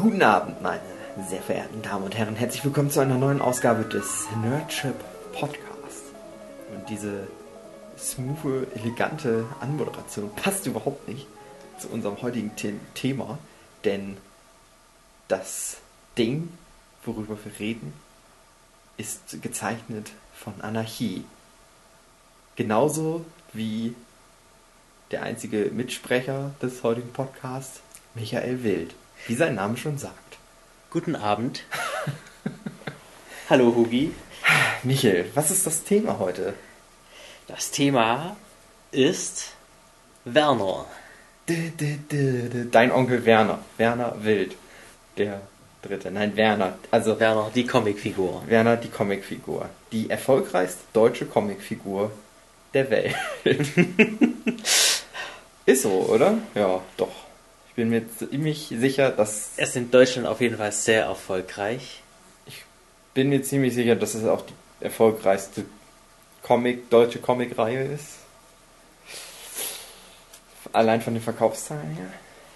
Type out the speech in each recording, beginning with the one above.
Guten Abend, meine sehr verehrten Damen und Herren. Herzlich willkommen zu einer neuen Ausgabe des Nerdship Podcasts. Und diese smooth, elegante Anmoderation passt überhaupt nicht zu unserem heutigen The Thema, denn das Ding, worüber wir reden, ist gezeichnet von Anarchie. Genauso wie der einzige Mitsprecher des heutigen Podcasts, Michael Wild, wie sein Name schon sagt. Guten Abend. Hallo Hugi. Michael, was ist das Thema heute? Das Thema ist Werner. Dein Onkel Werner, Werner Wild, der dritte. Nein, Werner, also Werner, die Comicfigur. Werner, die Comicfigur. Die erfolgreichste deutsche Comicfigur der Welt. ist so, oder? Ja, doch. Ich bin mir ziemlich sicher, dass. Er ist in Deutschland auf jeden Fall sehr erfolgreich. Ich bin mir ziemlich sicher, dass es auch die erfolgreichste Comic, deutsche Comicreihe ist. Allein von den Verkaufszahlen her.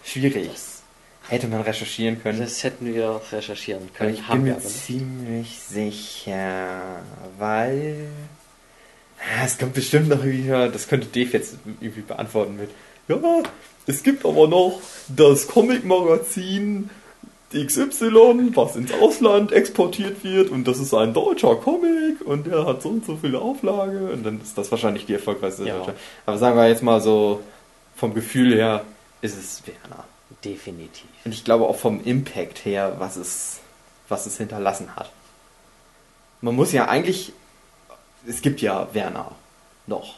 Schwierig. Das, Hätte man recherchieren können. das hätten wir recherchieren Aber können. ich bin mir ziemlich sicher, weil Ah, es kommt bestimmt noch wieder, das könnte Dave jetzt irgendwie beantworten mit, ja, es gibt aber noch das Comic-Magazin XY, was ins Ausland exportiert wird und das ist ein deutscher Comic und der hat so und so viele Auflage und dann ist das wahrscheinlich die erfolgreichste Ja. deutsche. Aber sagen wir jetzt mal so, vom Gefühl her ist es Werner. Definitiv. Und ich glaube auch vom Impact her, was es, was es hinterlassen hat. Man muss ja eigentlich, es gibt ja Werner noch.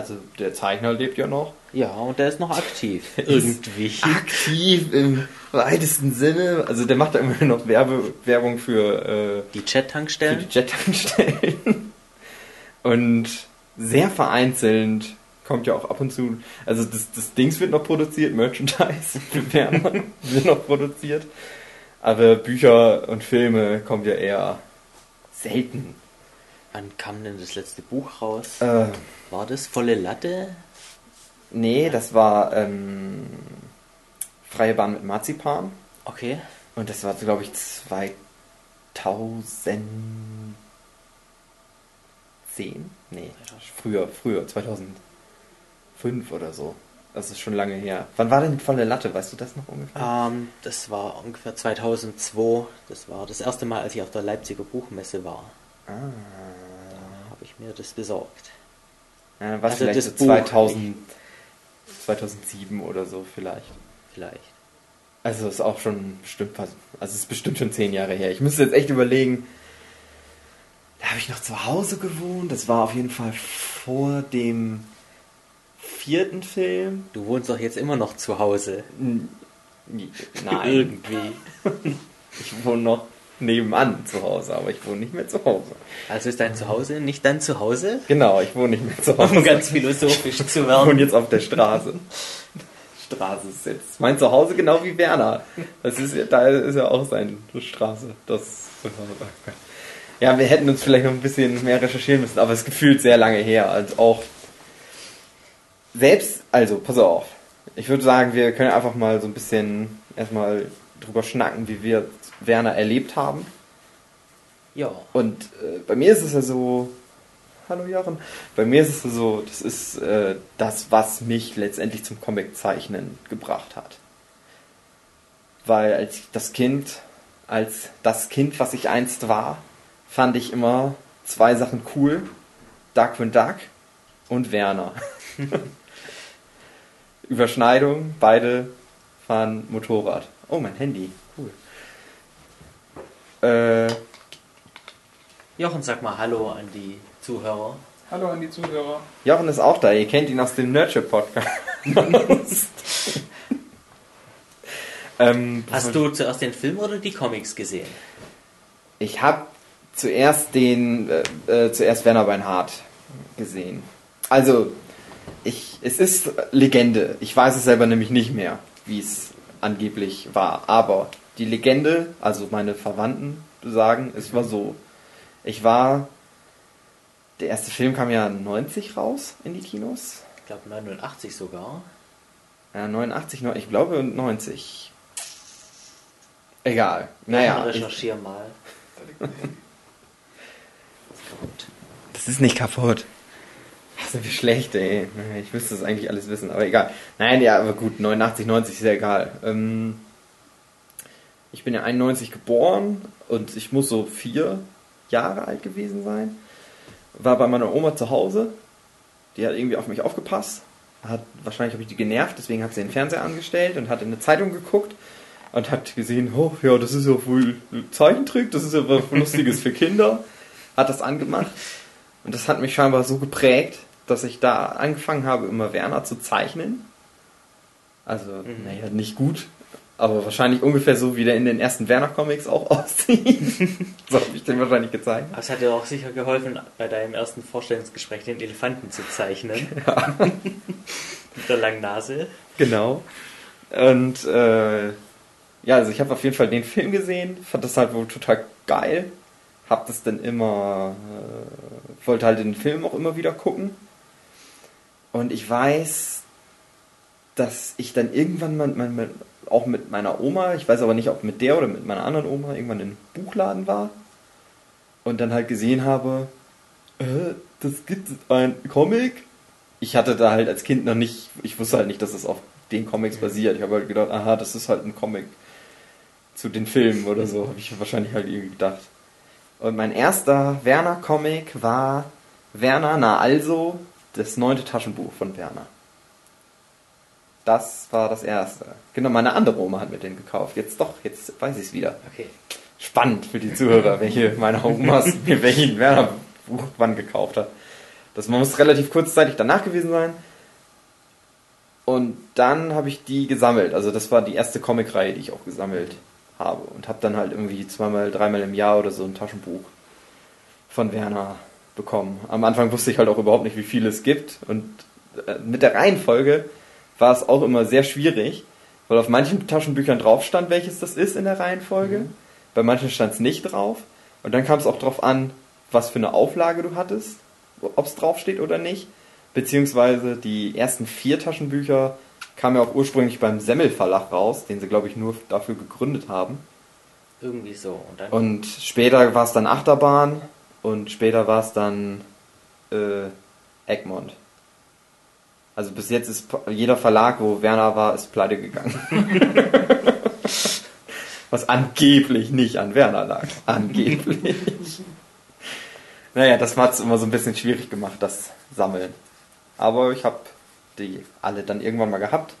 Also der Zeichner lebt ja noch. Ja, und der ist noch aktiv. Ist Irgendwie. Aktiv im weitesten Sinne. Also der macht da immer noch Werbe, Werbung für, Die äh, für Chat-Tankstellen. die Jet-Tankstellen. Und sehr vereinzelt kommt ja auch ab und zu, also das, das Dings wird noch produziert, Merchandise wird noch produziert. Aber Bücher und Filme kommt ja eher selten. Wann kam denn das letzte Buch raus? Äh, War das Volle Latte? nee, das war ähm, Freie Bahn mit Marzipan. Okay. Und das war, glaube ich, 2010? Nee, früher, früher, 2005 oder so. Das ist schon lange her. Wann war denn volle Latte? Weißt du das noch ungefähr? Ähm, das war ungefähr 2002. Das war das erste Mal, als ich auf der Leipziger Buchmesse war. Ah. Da habe ich mir das besorgt. Ja, dann war Also vielleicht das so Buch 2000, 2007 oder so vielleicht. Vielleicht. Also ist auch schon bestimmt. Also ist bestimmt schon zehn Jahre her. Ich müsste jetzt echt überlegen. Da habe ich noch zu Hause gewohnt. Das war auf jeden Fall vor dem vierten Film. Du wohnst doch jetzt immer noch zu Hause. N- Nein, Irgendwie. ich wohne noch nebenan zu Hause, aber ich wohne nicht mehr zu Hause. Also ist dein Zuhause nicht dein Zuhause? Genau, ich wohne nicht mehr zu Um Hause. ganz philosophisch zu Ich wohne werden. jetzt auf der Straße. Straße ist jetzt mein Zuhause genau wie Werner. Das ist ja, da ist ja auch seine Straße. Das ja, wir hätten uns vielleicht noch ein bisschen mehr recherchieren müssen, aber es gefühlt sehr lange her. Also auch selbst, also pass auf. Ich würde sagen, wir können einfach mal so ein bisschen erstmal drüber schnacken, wie wir Werner erlebt haben. Ja. Und äh, bei mir ist es ja so, hallo Jochen, bei mir ist es ja so, das ist äh, das, was mich letztendlich zum Comiczeichnen gebracht hat. Weil als das Kind, als das Kind, was ich einst war, fand ich immer zwei Sachen cool. Darkwing Duck und Werner. Überschneidung, beide fahren Motorrad. Oh, mein Handy. Äh, Jochen, sag mal Hallo an die Zuhörer. Hallo an die Zuhörer. Jochen ist auch da, ihr kennt ihn aus dem Nurture Podcast. ähm, Hast du zuerst den Film oder die Comics gesehen? Ich habe zuerst den, äh, äh, zuerst Werner Beinhardt gesehen. Also, ich, es ist Legende. Ich weiß es selber nämlich nicht mehr, wie es angeblich war. Aber die Legende, also meine Verwandten sagen, es war so. Ich war, der erste Film kam ja 90 raus in die Kinos. Ich glaube 89 sogar. Ja, 89, neun- ich glaube 90. Egal. Naja. Ich, recherchier mal. das ist nicht kaputt. Das sind wir schlecht, ey. Ich müsste das eigentlich alles wissen, aber egal. Nein, ja, aber gut, 89, 90 ist ja egal. Ähm, ich bin ja 91 geboren und ich muss so vier Jahre alt gewesen sein. War bei meiner Oma zu Hause. Die hat irgendwie auf mich aufgepasst. Hat, wahrscheinlich habe ich die genervt, deswegen hat sie den Fernseher angestellt und hat in eine Zeitung geguckt und hat gesehen, oh ja, das ist ja wohl Zeichentrick, das ist ja was Lustiges für Kinder. Hat das angemacht. Und das hat mich scheinbar so geprägt, dass ich da angefangen habe, immer Werner zu zeichnen. Also, Mhm. naja, nicht gut, aber wahrscheinlich ungefähr so, wie der in den ersten Werner-Comics auch aussieht. so habe ich den wahrscheinlich gezeichnet. Aber es hat dir auch sicher geholfen, bei deinem ersten Vorstellungsgespräch den Elefanten zu zeichnen. Mit der langen Nase. Genau. Und äh, ja, also ich habe auf jeden Fall den Film gesehen, fand das halt wohl total geil. Hab das dann immer, äh, wollte halt den Film auch immer wieder gucken. Und ich weiß, dass ich dann irgendwann mal, mal, mal auch mit meiner Oma, ich weiß aber nicht, ob mit der oder mit meiner anderen Oma, irgendwann in einem Buchladen war. Und dann halt gesehen habe, äh, das gibt ein Comic. Ich hatte da halt als Kind noch nicht, ich wusste halt nicht, dass es auf den Comics basiert. Ich habe halt gedacht, aha, das ist halt ein Comic zu den Filmen oder so, habe ich wahrscheinlich halt irgendwie gedacht. Und mein erster Werner-Comic war Werner, na also, das neunte Taschenbuch von Werner. Das war das erste. Genau, meine andere Oma hat mir den gekauft. Jetzt doch, jetzt weiß ich es wieder. Okay. Spannend für die Zuhörer, welche meiner Omas mir welchen Werner-Buch wann gekauft hat. Das muss relativ kurzzeitig danach gewesen sein. Und dann habe ich die gesammelt. Also das war die erste Comicreihe, die ich auch gesammelt habe. Und habe dann halt irgendwie zweimal, dreimal im Jahr oder so ein Taschenbuch von Werner bekommen. Am Anfang wusste ich halt auch überhaupt nicht, wie viele es gibt. Und äh, mit der Reihenfolge war es auch immer sehr schwierig, weil auf manchen Taschenbüchern drauf stand, welches das ist in der Reihenfolge. Bei manchen stand es nicht drauf. Und dann kam es auch drauf an, was für eine Auflage du hattest, ob es draufsteht oder nicht. Beziehungsweise die ersten vier Taschenbücher kamen ja auch ursprünglich beim Semmel Verlag raus, den sie, glaube ich, nur dafür gegründet haben. Irgendwie so. Und dann Und später war es dann Achterbahn und später war es dann äh, Egmont. Also bis jetzt ist jeder Verlag, wo Werner war, ist pleite gegangen. Was angeblich nicht an Werner lag. Angeblich. naja, das hat es immer so ein bisschen schwierig gemacht, das Sammeln. Aber ich habe die alle dann irgendwann mal gehabt.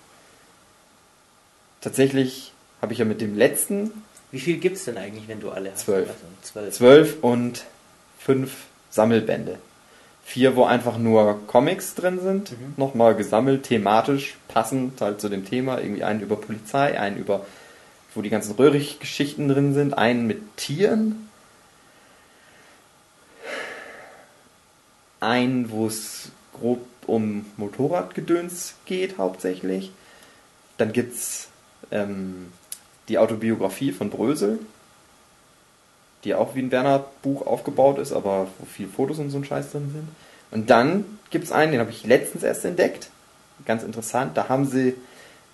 Tatsächlich habe ich ja mit dem letzten Wie viel gibt's denn eigentlich, wenn du alle hast? Zwölf. Also, zwölf. zwölf und fünf Sammelbände. Vier, wo einfach nur Comics drin sind, Mhm. nochmal gesammelt, thematisch, passend halt zu dem Thema. Irgendwie einen über Polizei, einen über, wo die ganzen Röhrig-Geschichten drin sind, einen mit Tieren, einen, wo es grob um Motorradgedöns geht hauptsächlich. Dann gibt's ähm, die Autobiografie von Brösel, die auch wie ein Werner-Buch aufgebaut ist, aber wo viele Fotos und so ein Scheiß drin sind. Und dann gibt's einen, den habe ich letztens erst entdeckt. Ganz interessant. Da haben sie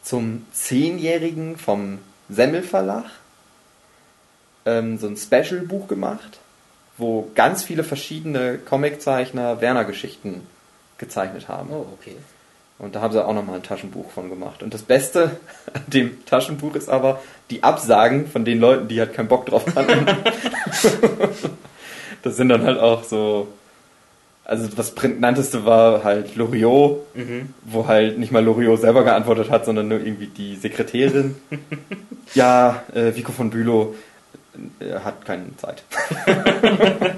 zum Zehnjährigen vom Semmel Verlag ähm, so ein Special-Buch gemacht, wo ganz viele verschiedene Comiczeichner Werner-Geschichten gezeichnet haben. Oh, okay. Und da haben sie auch nochmal ein Taschenbuch von gemacht. Und das Beste an dem Taschenbuch ist aber die Absagen von den Leuten, die halt keinen Bock drauf hatten. das sind dann halt auch so. Also das prägnanteste war halt Loriot, Mhm. wo halt nicht mal Loriot selber geantwortet hat, sondern nur irgendwie die Sekretärin. ja, äh, Vico von Bülow äh, hat keine Zeit.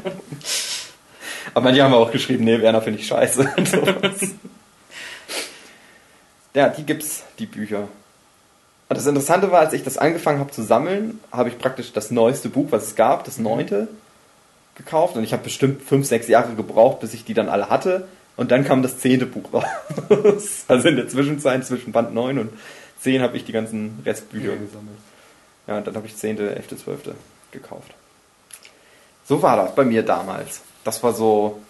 Aber manche haben auch geschrieben, nee, Werner finde ich scheiße. und sowas. Ja, die gibt's, die Bücher. Und das Interessante war, als ich das angefangen habe zu sammeln, habe ich praktisch das neueste Buch, was es gab, das neunte, gekauft. Und ich habe bestimmt fünf, sechs Jahre gebraucht, bis ich die dann alle hatte. Und dann kam das zehnte Buch raus. Also in der Zwischenzeit zwischen Band 9 und 10 habe ich die ganzen Restbücher Mhm. gesammelt. Ja, und dann habe ich 10., 11., 12. gekauft. So war das bei mir damals. Das war so.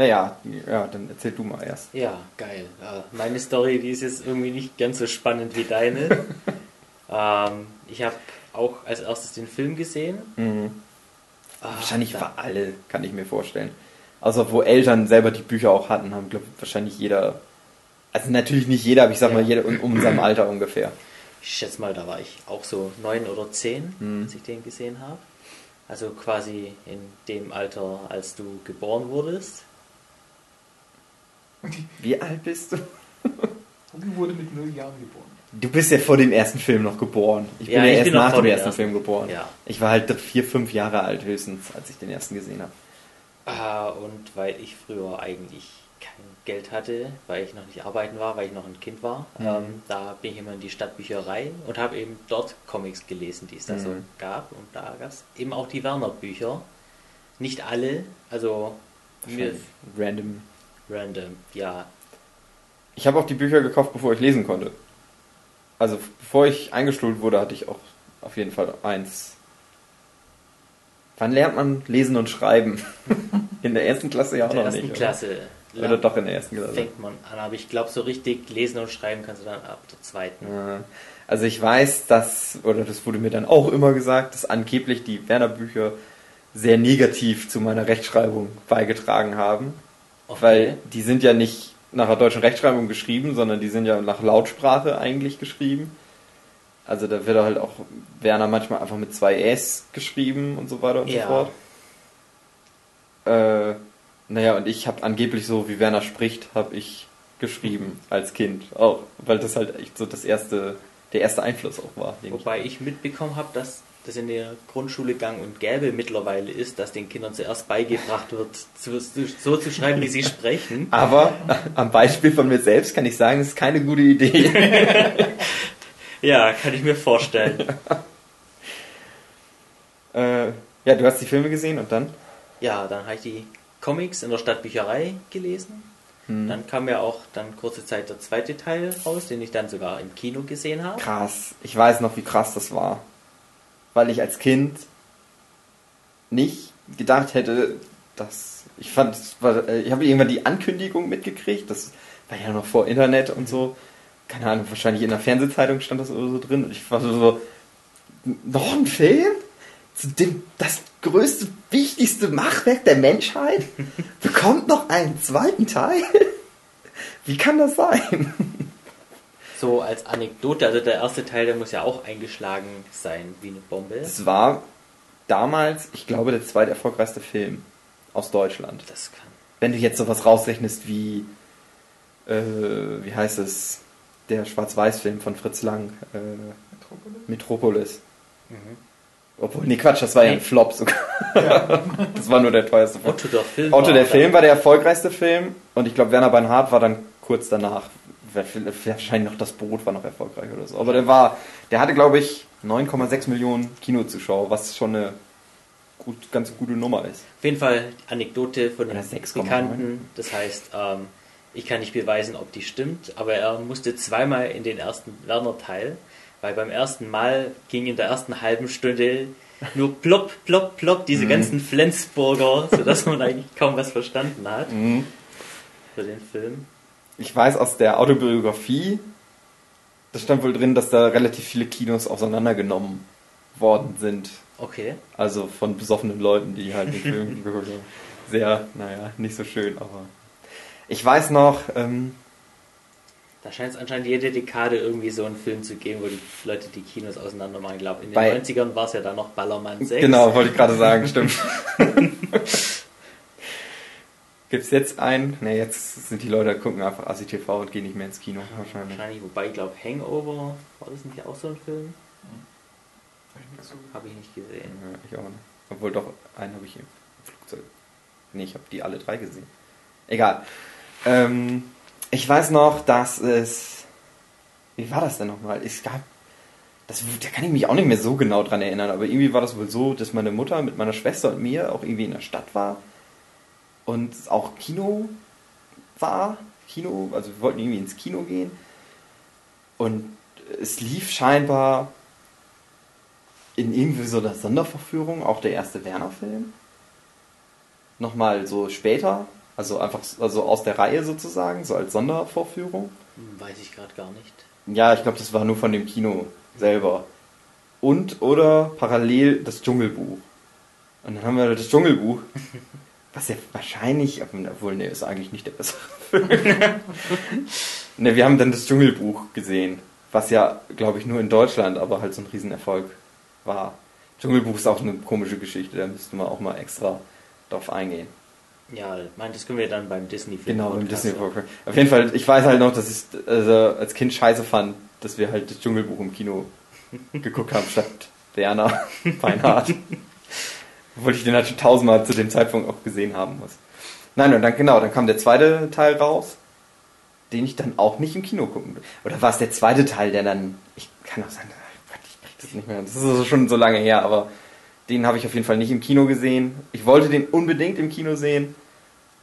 Naja, ja, dann erzähl du mal erst. Ja, geil. Äh, meine Story, die ist jetzt irgendwie nicht ganz so spannend wie deine. ähm, ich habe auch als erstes den Film gesehen. Mhm. Ah, Wahrscheinlich für alle, kann ich mir vorstellen. Also wo Eltern selber die Bücher auch hatten, haben, glaube ich, wahrscheinlich jeder. Also natürlich nicht jeder, aber ich sag mal Ja. jeder um, um unserem Alter ungefähr. Ich schätze mal, da war ich auch so neun oder zehn, Mhm. als ich den gesehen habe. Also quasi in dem Alter, als du geboren wurdest. Wie alt bist du? Hugi wurde mit null Jahren geboren. Du bist ja vor dem ersten Film noch geboren. Ich bin Ja, ja, ich erst bin nach dem ersten ersten. Film geboren. Ja. Ich war halt vier, fünf Jahre alt höchstens, als ich den ersten gesehen habe. Ah, und weil ich früher eigentlich kein Geld hatte, weil ich noch nicht arbeiten war, weil ich noch ein Kind war, Mhm. ähm, da bin ich immer in die Stadtbücherei und habe eben dort Comics gelesen, die es da so Mhm. gab. Und da gab es eben auch die Werner-Bücher. Nicht alle, also mir Random. Random, ja. Ich habe auch die Bücher gekauft, bevor ich lesen konnte. Also bevor ich eingeschult wurde, hatte ich auch auf jeden Fall eins. Wann lernt man lesen und schreiben? In der ersten Klasse ja auch In der noch ersten nicht. Klasse Oder? oder doch in der ersten Klasse. fängt man an, aber ich glaube, so richtig lesen und schreiben kannst du dann ab der zweiten. Ja. Also ich weiß, dass, oder das wurde mir dann auch immer gesagt, dass angeblich die Werner-Bücher sehr negativ zu meiner Rechtschreibung beigetragen haben. Okay. Weil die sind ja nicht nach der deutschen Rechtschreibung geschrieben, sondern die sind ja nach Lautsprache eigentlich geschrieben. Also da wird halt auch Werner manchmal einfach mit zwei S geschrieben und so weiter und Ja. so fort. Äh, naja, und ich habe angeblich so, wie Werner spricht, habe ich geschrieben als Kind. Auch, weil das halt echt so das erste, der erste Einfluss auch war. den ich- Wobei ich mitbekommen habe, dass das in der Grundschule gang und gäbe mittlerweile ist, dass den Kindern zuerst beigebracht wird, so, so zu schreiben, wie sie sprechen. Aber am Beispiel von mir selbst kann ich sagen, das ist keine gute Idee. Ja, kann ich mir vorstellen. äh, ja, du hast die Filme gesehen und dann? Ja, dann habe ich die Comics in der Stadtbücherei gelesen. Hm. Dann kam ja auch dann kurze Zeit der zweite Teil raus, den ich dann sogar im Kino gesehen habe. Krass. Ich weiß noch, wie krass das war. Weil ich als Kind nicht gedacht hätte, dass ich fand, war, äh, ich habe irgendwann die Ankündigung mitgekriegt. Das war ja noch vor Internet und so. Keine Ahnung, wahrscheinlich in der Fernsehzeitung stand das oder so drin. Und ich war so, so noch ein Film? Zu dem, das größte, wichtigste Machwerk der Menschheit bekommt noch einen zweiten Teil? Wie kann das sein? So als Anekdote, also der erste Teil, der muss ja auch eingeschlagen sein wie eine Bombe. Es war damals, ich glaube, der zweiterfolgreichste Film aus Deutschland. Das kann. Wenn du jetzt sowas rausrechnest wie, äh, wie heißt es, der Schwarz-Weiß-Film von Fritz Lang, äh, Metropolis? Metropolis. Mhm. Obwohl, nee, Quatsch, das war ja ein. Flop sogar. das war nur der teuerste Film. Otto der Film. Otto war der Film war der erfolgreichste Film und ich glaube, Werner Beinhardt war dann kurz danach. Wahrscheinlich noch das Boot war noch erfolgreich oder so. Aber der war, der hatte glaube ich 9,6 Millionen Kinozuschauer, was schon eine gut, ganz gute Nummer ist. Auf jeden Fall Anekdote von den 6,9. Bekannten. Das heißt, ähm, ich kann nicht beweisen, ob die stimmt, aber er musste zweimal in den ersten Werner-Teil, weil beim ersten Mal ging in der ersten halben Stunde nur plopp, plopp, plopp diese Mhm. ganzen Flensburger, sodass man eigentlich kaum was verstanden hat für den Film. Ich weiß aus der Autobiografie, da stand wohl drin, dass da relativ viele Kinos auseinandergenommen worden sind. Okay. Also von besoffenen Leuten, die halt den Film geguckt haben. Sehr, naja, nicht so schön, aber. Ich weiß noch, ähm, Da scheint es anscheinend jede Dekade irgendwie so einen Film zu geben, wo die Leute die Kinos auseinander machen. Ich glaube, in den Bei- 90ern war es ja dann noch Ballermann 6. genau, wollte ich gerade sagen, stimmt. Gibt's jetzt einen? Ne, jetzt sind die Leute, gucken einfach ASI TV und gehen nicht mehr ins Kino, wahrscheinlich. Wahrscheinlich, wobei ich glaube, Hangover, war das nicht auch so ein Film? Habe ich nicht gesehen. Ja, ich auch nicht. Obwohl doch, einen habe ich im Flugzeug. Nee, ich habe die alle drei gesehen. Egal. Ähm, ich weiß noch, dass es. Wie war das denn nochmal? Es gab. Das, da kann ich mich auch nicht mehr so genau dran erinnern, aber irgendwie war das wohl so, dass meine Mutter mit meiner Schwester und mir auch irgendwie in der Stadt war und auch Kino war. Kino, also wir wollten irgendwie ins Kino gehen. Und es lief scheinbar in irgendwie so einer Sonderverführung auch der erste Werner-Film. Nochmal so später, also einfach also aus der Reihe sozusagen, so als Sondervorführung. Weiß ich gerade gar nicht. Ja, ich glaube, das war nur von dem Kino selber. und oder parallel das Dschungelbuch. Und dann haben wir das Dschungelbuch, was ja wahrscheinlich, obwohl, ne, ist eigentlich nicht der bessere Film. ne, wir haben dann das Dschungelbuch gesehen, was ja, glaube ich, nur in Deutschland, aber halt so ein Riesenerfolg war. Dschungelbuch ist auch eine komische Geschichte, da müssten wir auch mal extra drauf eingehen. Ja, ich meine, das können wir dann beim Disney-Film. Genau, beim Disney Film. Auf jeden Fall, ich weiß halt noch, dass ich also als Kind scheiße fand, dass wir halt das Dschungelbuch im Kino geguckt haben, statt Werner Feinhardt. Obwohl ich den halt schon tausendmal zu dem Zeitpunkt auch gesehen haben muss. Nein, und dann genau, dann kam der zweite Teil raus, den ich dann auch nicht im Kino gucken will. Oder war es der zweite Teil, der dann, ich kann auch sagen, ich krieg das nicht mehr, das ist schon so lange her, aber den habe ich auf jeden Fall nicht im Kino gesehen. Ich wollte den unbedingt im Kino sehen.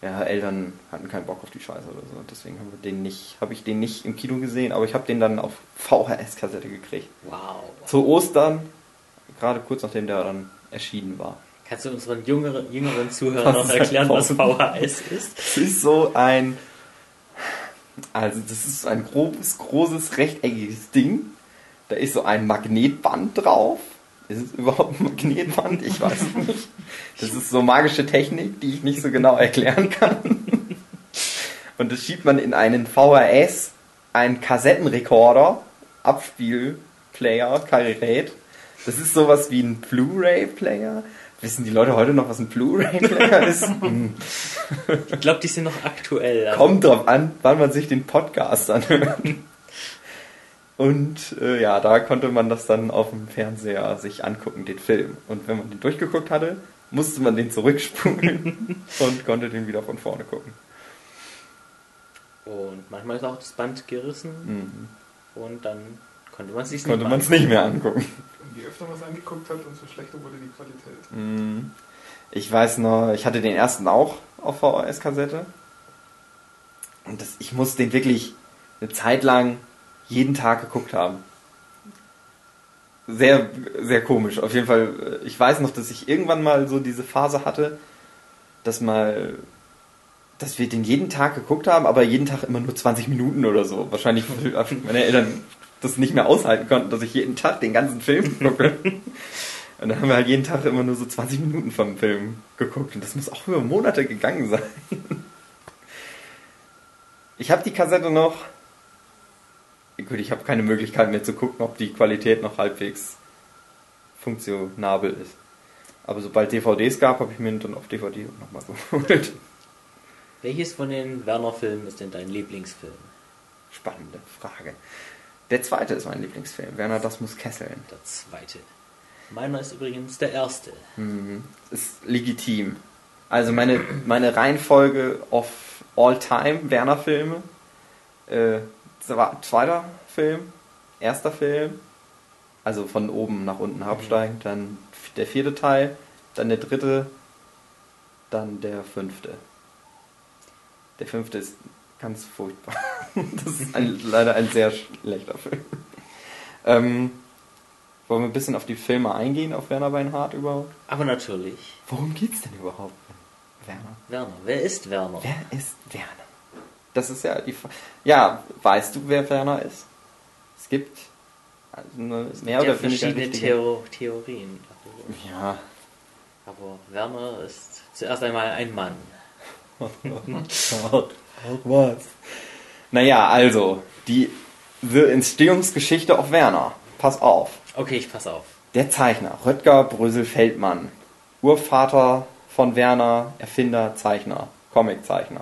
Ja, Eltern hatten keinen Bock auf die Scheiße oder so. Deswegen habe den nicht, habe ich den nicht im Kino gesehen, aber ich habe den dann auf VHS-Kassette gekriegt. Wow. Zu Ostern, gerade kurz nachdem der dann erschienen war. Kannst du unseren jüngeren, jüngeren Zuhörern noch erklären, was VHS ist? Es ist so ein, also das ist ein grobes, großes, rechteckiges Ding. Da ist so ein Magnetband drauf ist es überhaupt ein Magnetband? Ich weiß es nicht. Das ist so magische Technik, die ich nicht so genau erklären kann. Und das schiebt man in einen VHS, einen Kassettenrekorder, Abspielplayer, Gerät. Das ist sowas wie ein Blu-ray-Player. Wissen die Leute heute noch, was ein Blu-ray-Player ist? Hm. ich glaube, die sind noch aktuell. Also. Kommt drauf an, wann man sich den Podcast anhört. Und äh, ja, da konnte man das dann auf dem Fernseher sich angucken, den Film. Und wenn man den durchgeguckt hatte, musste man den zurückspulen und konnte den wieder von vorne gucken. Und manchmal ist auch das Band gerissen mhm. und dann konnte man es sich konnte man es nicht mehr angucken. Und je öfter man es angeguckt hat, umso schlechter wurde die Qualität. Mhm. Ich weiß noch, ich hatte den ersten auch auf VHS-Kassette. Und das, ich musste den wirklich eine Zeit lang jeden Tag geguckt haben. Sehr, sehr komisch. Auf jeden Fall, ich weiß noch, dass ich irgendwann mal so diese Phase hatte, dass mal, dass wir den jeden Tag geguckt haben, aber jeden Tag immer nur 20 Minuten oder so. Wahrscheinlich, meine Eltern das nicht mehr aushalten konnten, dass ich jeden Tag den ganzen Film gucke. Und dann haben wir halt jeden Tag immer nur so 20 Minuten vom Film geguckt. Und das muss auch über Monate gegangen sein. Ich habe die Kassette noch gut, ich habe keine Möglichkeit mehr zu gucken, ob die Qualität noch halbwegs funktionabel ist. Aber sobald DVDs gab, habe ich mir dann auf DVD nochmal geholt. Welches von den Werner-Filmen ist denn dein Lieblingsfilm? Spannende Frage. Der zweite ist mein Lieblingsfilm. Werner, das muss kesseln. Der zweite. Meiner ist übrigens der erste. Mhm. Ist legitim. Also meine, meine Reihenfolge of all-time Werner-Filme äh, zweiter Film, erster Film, also von oben nach unten absteigend, dann der vierte Teil, dann der dritte, dann der fünfte. Der fünfte ist ganz furchtbar. das ist ein, leider ein sehr schlechter Film. Ähm, wollen wir ein bisschen auf die Filme eingehen, auf Werner Weinhardt überhaupt? Aber natürlich. Worum geht's denn überhaupt? Werner. Werner. Wer ist Werner? Wer ist Werner? Das ist ja die Frage. Ja, weißt du, wer Werner ist? Es gibt also eine mehr oder verschiedene Theo Theorien. Ja. Aber Werner ist zuerst einmal ein Mann. Was. Naja, also, die Entstehungsgeschichte auf Werner. Pass auf. Okay, ich pass auf. Der Zeichner, Röttger Brösel-Feldmann. Urvater von Werner, Erfinder, Zeichner, Comiczeichner.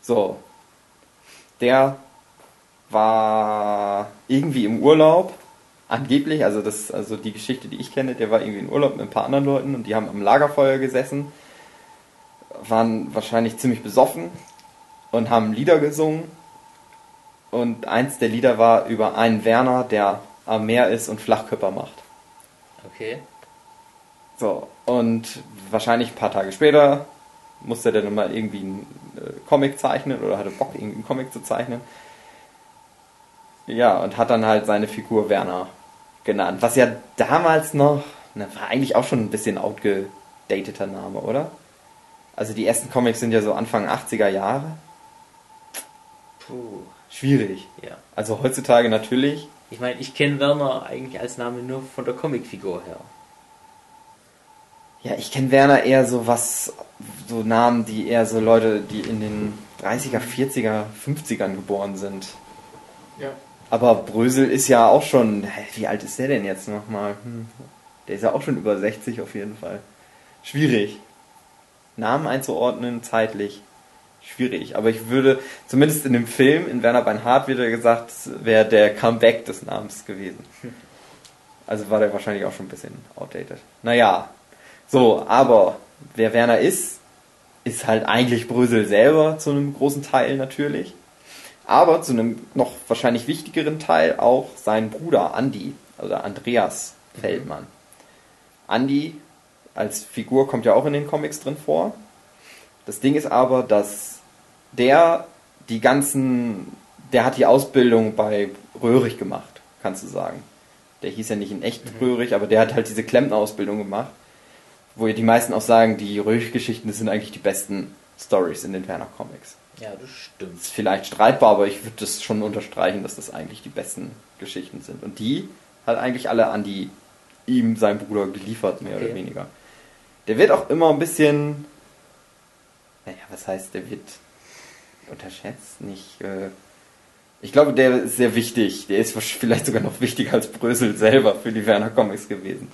So. Der war irgendwie im Urlaub, angeblich, also das, also die Geschichte, die ich kenne, der war irgendwie im Urlaub mit ein paar anderen Leuten und die haben am Lagerfeuer gesessen, waren wahrscheinlich ziemlich besoffen und haben Lieder gesungen. Und eins der Lieder war über einen Werner, der am Meer ist und Flachkörper macht. Okay. So, und wahrscheinlich ein paar Tage später musste der dann mal irgendwie einen äh, Comic zeichnen oder hatte Bock, irgendwie einen Comic zu zeichnen. Ja, und hat dann halt seine Figur Werner genannt. Was ja damals noch, na, war eigentlich auch schon ein bisschen outgedateter Name, oder? Also die ersten Comics sind ja so Anfang 80er Jahre. Puh. Schwierig. Ja. Also heutzutage natürlich Ich meine, ich kenne Werner eigentlich als Name nur von der Comicfigur her. Ja, ich kenne Werner eher so was, so Namen, die eher so Leute, die in den 30er, 40er, 50ern geboren sind. Ja. Aber Brösel ist ja auch schon, hä, wie alt ist der denn jetzt nochmal? Hm. Der ist ja auch schon über 60 auf jeden Fall. Schwierig. Namen einzuordnen, zeitlich. Schwierig. Aber ich würde, zumindest in dem Film, in Werner Beinhardt wird ja gesagt, wäre der Comeback des Namens gewesen. Also war der wahrscheinlich auch schon ein bisschen outdated. Naja. So, aber wer Werner ist, ist halt eigentlich Brösel selber zu einem großen Teil natürlich. Aber zu einem noch wahrscheinlich wichtigeren Teil auch sein Bruder Andy, also Andreas Feldmann. Andy als Figur kommt ja auch in den Comics drin vor. Das Ding ist aber, dass der die ganzen, der hat die Ausbildung bei Röhrig gemacht, kannst du sagen. Der hieß ja nicht in echt Röhrig, aber der hat halt diese Klempner-Ausbildung gemacht, wo ja die meisten auch sagen, die Röhrig-Geschichten das sind eigentlich die besten Stories in den Werner Comics. Ja, das stimmt. Ist vielleicht streitbar, aber ich würde das schon unterstreichen, dass das eigentlich die besten Geschichten sind. Und die hat eigentlich alle an die ihm sein Bruder geliefert, mehr Okay. oder weniger. Der wird auch immer ein bisschen, naja, was heißt, der wird unterschätzt, nicht. Äh, ich glaube, der ist sehr wichtig. Der ist vielleicht sogar noch wichtiger als Brösel selber für die Werner Comics gewesen.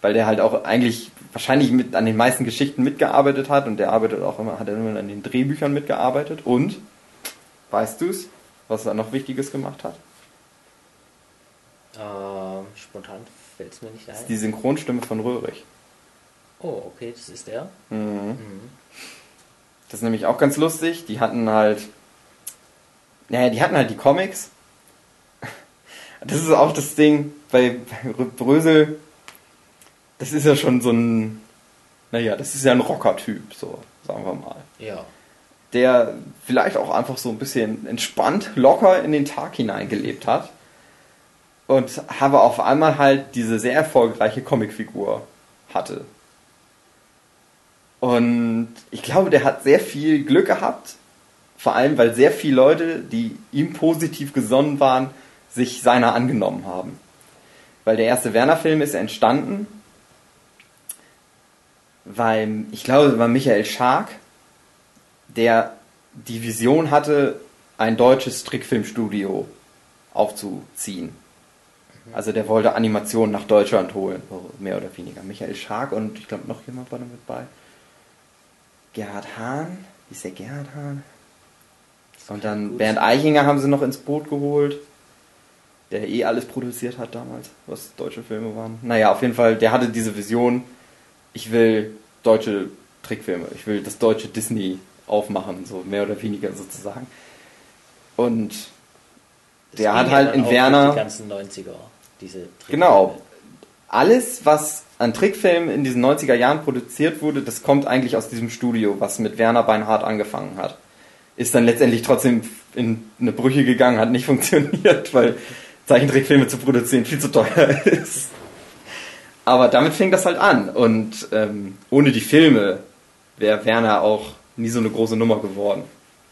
Weil der halt auch eigentlich wahrscheinlich mit an den meisten Geschichten mitgearbeitet hat und der arbeitet auch immer, hat er immer an den Drehbüchern mitgearbeitet. Und, weißt du's, was er noch Wichtiges gemacht hat? Ähm, spontan fällt es mir nicht Das ist ein. die Synchronstimme von Röhrig. Oh, okay, das ist der. Mhm. Mhm. Das ist nämlich auch ganz lustig. Die hatten halt. Naja, die hatten halt die Comics. Das ist auch das Ding bei bei Brösel. Das ist ja schon so ein. Naja, das ist ja ein Rocker-Typ, so, sagen wir mal. Ja. Der vielleicht auch einfach so ein bisschen entspannt, locker in den Tag hineingelebt hat. Und aber auf einmal halt diese sehr erfolgreiche Comicfigur hatte. Und ich glaube, der hat sehr viel Glück gehabt. Vor allem, weil sehr viele Leute, die ihm positiv gesonnen waren, sich seiner angenommen haben. Weil der erste Werner-Film ist entstanden, weil, ich glaube, es war Michael Schark, der die Vision hatte, ein deutsches Trickfilmstudio aufzuziehen. Also der wollte Animationen nach Deutschland holen, mehr oder weniger. Michael Schark und ich glaube noch jemand war da mit bei. Gerhard Hahn, wie ist der Gerhard Hahn? Und dann Gut. Bernd Eichinger haben sie noch ins Boot geholt, der eh alles produziert hat damals, was deutsche Filme waren. Naja, auf jeden Fall, der hatte diese Vision, ich will deutsche Trickfilme, ich will das deutsche Disney aufmachen, so mehr oder weniger sozusagen. Und Das der hat halt in Werner- Die ganzen 90er, diese Trickfilme. Genau. Alles, was an Trickfilmen in diesen 90er Jahren produziert wurde, das kommt eigentlich aus diesem Studio, was mit Werner Beinhardt angefangen hat. Ist dann letztendlich trotzdem in eine Brüche gegangen, hat nicht funktioniert, weil Zeichentrickfilme zu produzieren viel zu teuer ist. Aber damit fing das halt an. Und ähm, ohne die Filme wäre Werner auch nie so eine große Nummer geworden.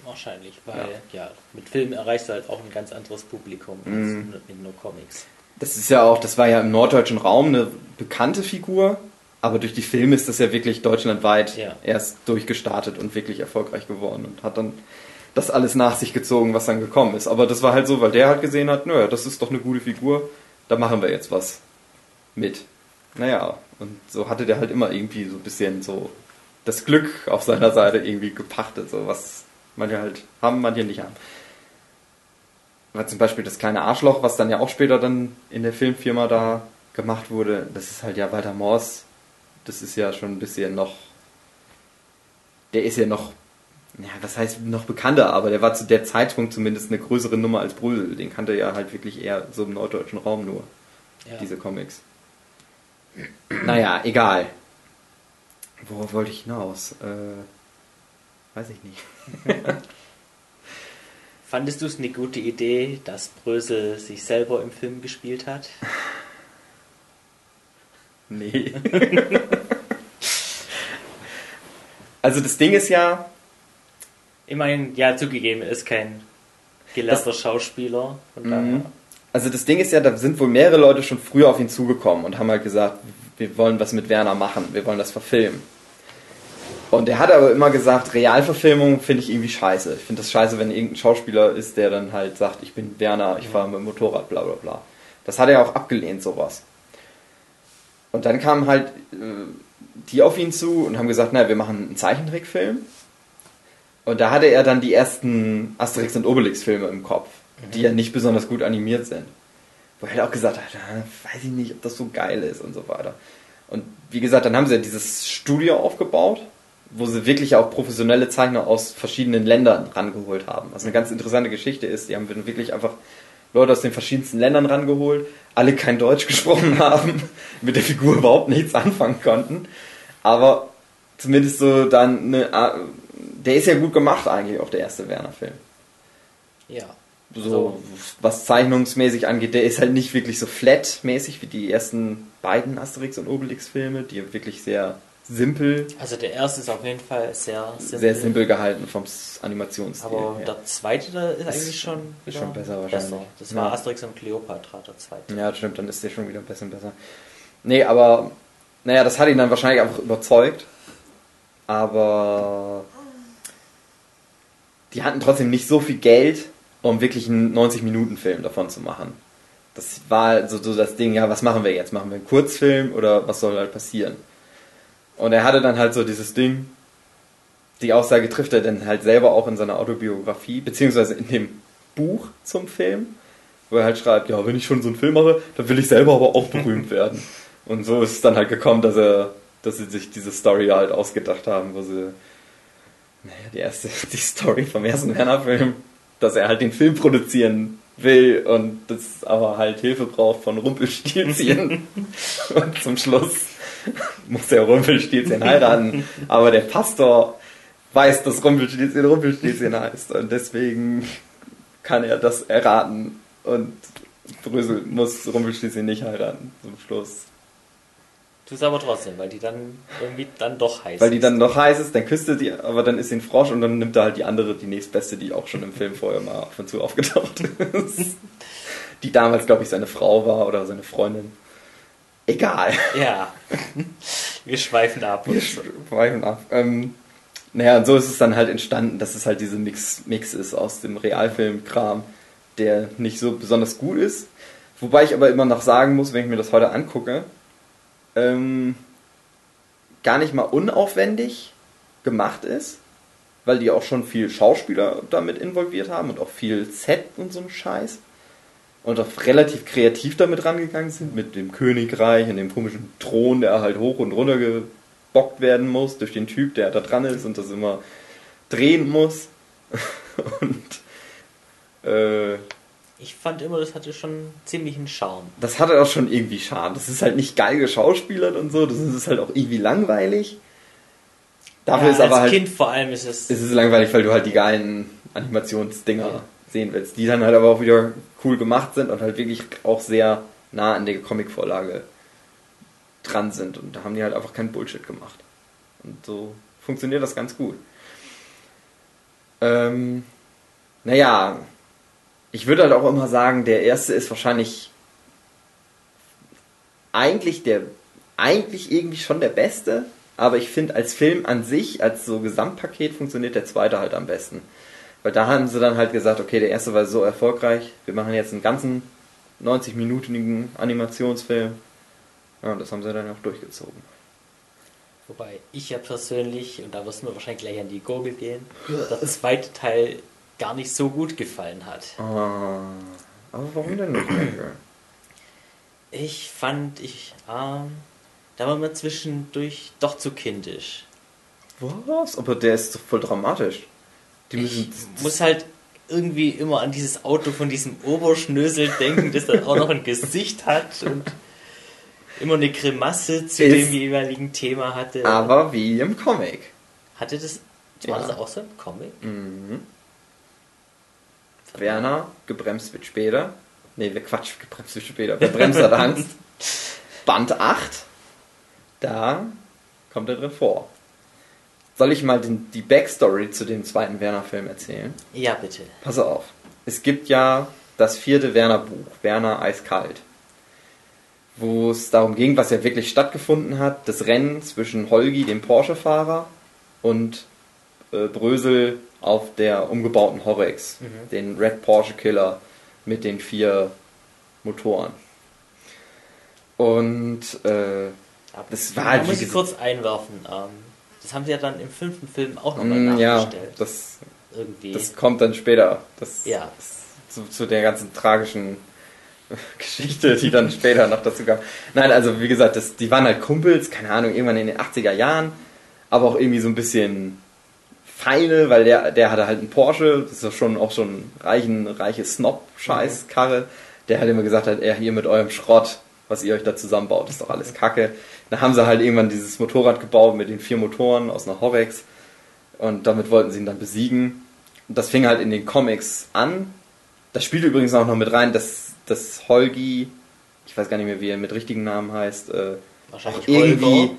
Wahrscheinlich, weil ja. mit Filmen erreichst du halt auch ein ganz anderes Publikum als Mhm. mit mit nur Comics. Das ist ja auch, das war ja im norddeutschen Raum eine bekannte Figur, aber durch die Filme ist das ja wirklich deutschlandweit Ja. erst durchgestartet und wirklich erfolgreich geworden und hat dann das alles nach sich gezogen, was dann gekommen ist. Aber das war halt so, weil der halt gesehen hat, naja, das ist doch eine gute Figur, da machen wir jetzt was mit. Naja, und so hatte der halt immer irgendwie so ein bisschen so das Glück auf seiner Seite irgendwie gepachtet, so was manche halt haben, manche nicht haben. Weil zum Beispiel das kleine Arschloch, was dann ja auch später dann in der Filmfirma da gemacht wurde, das ist halt ja Walter Morse. Das ist ja schon ein bisschen noch. Der ist ja noch. Ja, was heißt noch bekannter, aber der war zu der Zeitpunkt zumindest eine größere Nummer als Brüssel. Den kannte ja halt wirklich eher so im norddeutschen Raum nur, Ja. diese Comics. Naja, egal. Worauf wollte ich hinaus? Äh, weiß ich nicht. Fandest du es eine gute Idee, dass Brösel sich selber im Film gespielt hat? Nee. also das Ding ist ja, meine, ja, zugegeben, er ist kein gelernter Schauspieler. Von Mhm. daher. also das Ding ist ja, da sind wohl mehrere Leute schon früher auf ihn zugekommen und haben halt gesagt, wir wollen was mit Werner machen, wir wollen das verfilmen. Und er hat aber immer gesagt, Realverfilmung finde ich irgendwie scheiße. Ich finde das scheiße, wenn irgendein Schauspieler ist, der dann halt sagt, ich bin Werner, ich fahre mit dem Motorrad, bla bla bla. Das hat er auch abgelehnt, sowas. Und dann kamen halt äh, die auf ihn zu und haben gesagt, na, wir machen einen Zeichentrickfilm. Und da hatte er dann die ersten Asterix und Obelix-Filme im Kopf, die ja nicht besonders gut animiert sind. Wo er halt auch gesagt hat, ah, weiß ich nicht, ob das so geil ist und so weiter. Und wie gesagt, dann haben sie ja dieses Studio aufgebaut, wo sie wirklich auch professionelle Zeichner aus verschiedenen Ländern rangeholt haben. Was eine ganz interessante Geschichte ist. Die haben wirklich einfach Leute aus den verschiedensten Ländern rangeholt, alle kein Deutsch gesprochen haben, mit der Figur überhaupt nichts anfangen konnten. Aber zumindest so dann eine, der ist ja gut gemacht eigentlich, auch der erste Werner-Film. Ja. So, Also- was zeichnungsmäßig angeht, der ist halt nicht wirklich so flat-mäßig wie die ersten beiden Asterix und Obelix-Filme, die wirklich sehr simpel, Also der erste ist auf jeden Fall sehr simpel. sehr simpel gehalten vom Animationsstil Aber her. der zweite da ist Ist- eigentlich schon, ist schon besser wahrscheinlich. Das war Ja. Asterix und Cleopatra, der zweite. Ja, stimmt, dann ist der schon wieder ein bisschen besser. Nee, aber, naja, das hat ihn dann wahrscheinlich einfach überzeugt. Aber die hatten trotzdem nicht so viel Geld, um wirklich einen 90-Minuten-Film davon zu machen. Das war so, so das Ding, ja, was machen wir jetzt? Machen wir einen Kurzfilm oder was soll halt passieren? Und er hatte dann halt so dieses Ding, die Aussage trifft er dann halt selber auch in seiner Autobiografie, beziehungsweise in dem Buch zum Film, wo er halt schreibt, ja, wenn ich schon so einen Film mache, dann will ich selber aber auch berühmt werden. Und so ist es dann halt gekommen, dass er, dass sie sich diese Story halt ausgedacht haben, wo sie, naja, die erste, die Story vom ersten Werner-Film, dass er halt den Film produzieren will und das aber halt Hilfe braucht von Rumpelstilzchen. und zum Schluss muss der Rumpelstilzchen heiraten, aber der Pastor weiß, dass Rumpelstilzchen Rumpelstilzchen heißt und deswegen kann er das erraten und Brösel muss Rumpelstilzchen nicht heiraten zum Schluss. Tust aber trotzdem, weil die dann irgendwie dann doch heiß Weil die ist. dann noch heiß ist, dann küsst er die, aber dann ist sie ein Frosch und dann nimmt er halt die andere, die nächstbeste, die auch schon im Film vorher mal ab und zu aufgetaucht ist. Die damals, glaube ich, seine Frau war oder seine Freundin. Egal. Ja. Wir schweifen ab. Wir schweifen ab. Ähm, naja, und so ist es dann halt entstanden, dass es halt diese Mix, Mix ist aus dem Realfilm-Kram, der nicht so besonders gut ist. Wobei ich aber immer noch sagen muss, wenn ich mir das heute angucke, ähm, gar nicht mal unaufwendig gemacht ist, weil die auch schon viel Schauspieler damit involviert haben und auch viel Set und so ein Scheiß. Und auch relativ kreativ damit rangegangen sind, mit dem Königreich und dem komischen Thron, der halt hoch und runter gebockt werden muss durch den Typ, der da dran ist und das immer drehen muss. und äh, Ich fand immer, das hatte schon ziemlichen Charme. das hatte auch schon irgendwie Charme. Das ist halt nicht geil geschauspielert und so, das ist halt auch irgendwie langweilig. Dafür ja, ist aber als halt Kind vor allem ist es. es ist langweilig, weil du halt die geilen Animationsdinger Ja. sehen willst, die dann halt aber auch wieder cool gemacht sind und halt wirklich auch sehr nah an der Comicvorlage dran sind. Und da haben die halt einfach keinen Bullshit gemacht. Und so funktioniert das ganz gut. Ähm, naja, ich würde halt auch immer sagen, der erste ist wahrscheinlich eigentlich der eigentlich irgendwie schon der beste, aber ich finde als Film an sich, als so Gesamtpaket funktioniert der zweite halt am besten. Weil da haben sie dann halt gesagt, okay, der erste war so erfolgreich, wir machen jetzt einen ganzen 90-minütigen Animationsfilm. Ja, und das haben sie dann auch durchgezogen. Wobei ich ja persönlich, und da du mir wahrscheinlich gleich an die Gurgel gehen, der zweite Teil gar nicht so gut gefallen hat. Ah, aber warum denn nicht? Ich fand, ich, ähm, da war mir zwischendurch doch zu kindisch. Was? Aber der ist doch voll dramatisch. Die Ich müssen. muss halt irgendwie immer an dieses Auto von diesem Oberschnösel denken, das dann auch noch ein Gesicht hat und immer eine Grimasse zu dem jeweiligen Thema hatte. aber wie im Comic. hatte das, war Ja. das auch so ein Comic? Mhm. Werner, gebremst wird später. Nee, wir Quatsch, gebremst wird später. Wer bremst hat Angst. Band 8. Da kommt er drin vor. Soll ich mal den, die Backstory zu dem zweiten Werner-Film erzählen? Ja, bitte. Pass auf. Es gibt ja das vierte Werner-Buch, Werner Eiskalt, wo es darum ging, was ja wirklich stattgefunden hat, das Rennen zwischen Holgi, dem Porsche-Fahrer, und äh, Brösel auf der umgebauten Horrex, Mhm. den Red Porsche Killer mit den vier Motoren. Und äh, Das war da halt, muss wie ich kurz einwerfen. Ähm, das haben sie ja dann im fünften Film auch nochmal mm, ja, nachgestellt. das, irgendwie. das kommt dann später. Das, Ja. zu, zu der ganzen tragischen Geschichte, die dann später noch dazu kam. Nein, also wie gesagt, das, die waren halt Kumpels, keine Ahnung, irgendwann in den 80er Jahren, aber auch irgendwie so ein bisschen feine, weil der, der hatte halt einen Porsche, das ist ja schon auch schon reichen, reiche Snob-Scheiß-Karre, der halt immer gesagt hat, er hier mit eurem Schrott, was ihr euch da zusammenbaut, ist doch alles Kacke. Dann haben sie halt irgendwann dieses Motorrad gebaut mit den vier Motoren aus einer Horrex und damit wollten sie ihn dann besiegen. Und das fing halt in den Comics an. Das spielt übrigens auch noch mit rein, dass, dass Holgi, ich weiß gar nicht mehr, wie er mit richtigen Namen heißt, äh, Wahrscheinlich irgendwie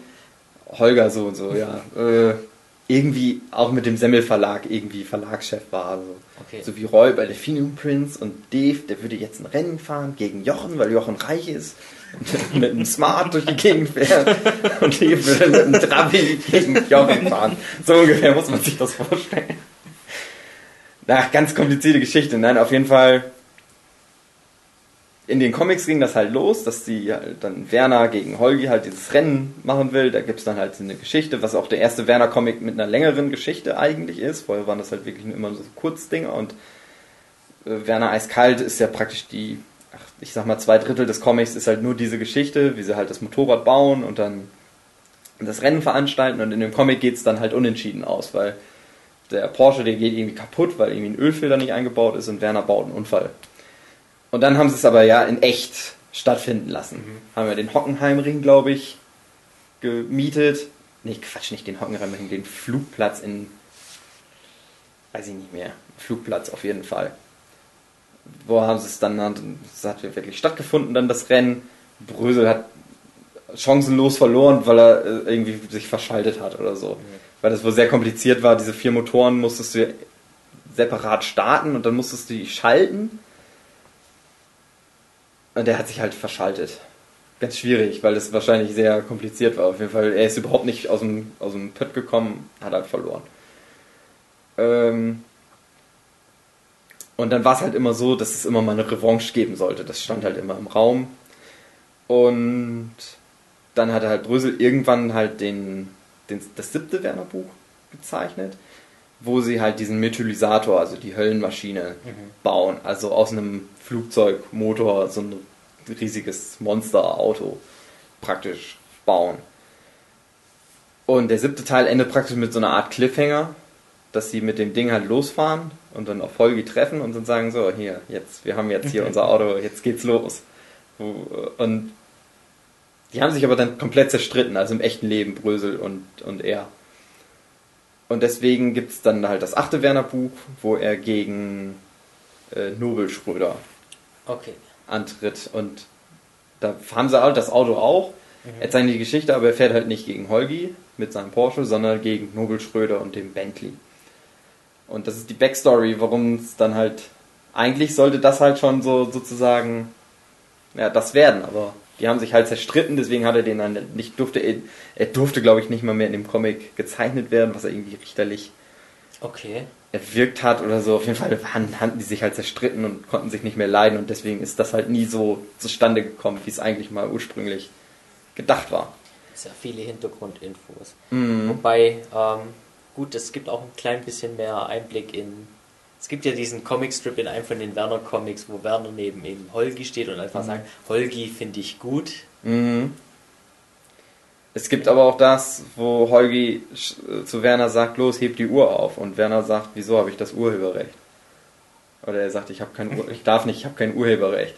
Holger. Holger so und so, ja. Äh, irgendwie auch mit dem Semmel Verlag irgendwie Verlagschef war. So. Okay. so wie Roy bei Delphinium Prince und Dave, der würde jetzt ein Rennen fahren gegen Jochen, weil Jochen reich ist mit einem Smart durch die Gegend fährt und Dave würde mit einem Trabi gegen Jochen fahren. So ungefähr muss man sich das vorstellen. Na, ganz komplizierte Geschichte. Nein, auf jeden Fall in den Comics ging das halt los, dass die halt dann Werner gegen Holgi halt dieses Rennen machen will. Da gibt's dann halt eine Geschichte, was auch der erste Werner-Comic mit einer längeren Geschichte eigentlich ist. Vorher waren das halt wirklich nur immer so Kurzdinger und äh, Werner Eiskalt ist ja praktisch die, ich sag mal, zwei Drittel des Comics ist halt nur diese Geschichte, wie sie halt das Motorrad bauen und dann das Rennen veranstalten und in dem Comic geht's dann halt unentschieden aus, weil der Porsche, der geht irgendwie kaputt, weil irgendwie ein Ölfilter nicht eingebaut ist und Werner baut einen Unfall. Und dann haben sie es aber ja in echt stattfinden lassen. Haben wir den Hockenheimring, glaube ich, gemietet. Nee, Quatsch, nicht den Hockenheimring, den Flugplatz in. Weiß ich nicht mehr. Flugplatz auf jeden Fall. Wo haben sie es dann, es hat wirklich stattgefunden, dann das Rennen. Brösel hat chancenlos verloren, weil er äh, irgendwie sich verschaltet hat oder so. Weil das wohl sehr kompliziert war. Diese vier Motoren musstest du separat starten und dann musstest du die schalten. Und der hat sich halt verschaltet. Ganz schwierig, weil es wahrscheinlich sehr kompliziert war. Auf jeden Fall, er ist überhaupt nicht aus dem, aus dem Pött gekommen, hat halt verloren. Ähm und dann war es halt immer so, dass es immer mal eine Revanche geben sollte. Das stand halt immer im Raum. Und dann hat er halt Brösel irgendwann halt den, den, das siebte Werner-Buch gezeichnet, wo sie halt diesen Methylisator, also die Höllenmaschine, bauen. Also aus einem Flugzeugmotor so ein riesiges Monsterauto praktisch bauen. Und der siebte Teil endet praktisch mit so einer Art Cliffhanger, dass sie mit dem Ding halt losfahren und dann auf Holgi treffen und dann sagen so, hier, jetzt, wir haben jetzt hier unser Auto, jetzt geht's los. Und die haben sich aber dann komplett zerstritten, also im echten Leben, Brösel und, und er. Und deswegen gibt es dann halt das achte Werner-Buch, wo er gegen äh, Nobel Schröder Okay. antritt. Und da haben sie halt das Auto auch. Er zeichnet die Geschichte, aber er fährt halt nicht gegen Holgi mit seinem Porsche, sondern gegen Nobel Schröder und dem Bentley. Und das ist die Backstory, warum es dann halt. Eigentlich sollte das halt schon so sozusagen. Ja, das werden, aber die haben sich halt zerstritten, deswegen hat er den dann nicht durfte. Er, durfte, glaube ich, nicht mal mehr in dem Comic gezeichnet werden, was er irgendwie richterlich Okay. erwirkt hat oder so. Auf jeden Fall waren, hatten die sich halt zerstritten und konnten sich nicht mehr leiden und deswegen ist das halt nie so zustande gekommen, wie es eigentlich mal ursprünglich gedacht war. Sehr viele Hintergrundinfos. Mhm. Wobei, ähm, gut, es gibt auch ein klein bisschen mehr Einblick in. Es gibt ja diesen Comicstrip in einem von den Werner Comics, wo Werner neben eben Holgi steht und einfach sagt, Holgi finde ich gut. Mhm. Es gibt aber auch das, wo Holgi zu Werner sagt, los, heb die Uhr auf. Und Werner sagt, wieso habe ich das Urheberrecht? Oder er sagt, ich habe kein Ur ich darf nicht, ich habe kein Urheberrecht.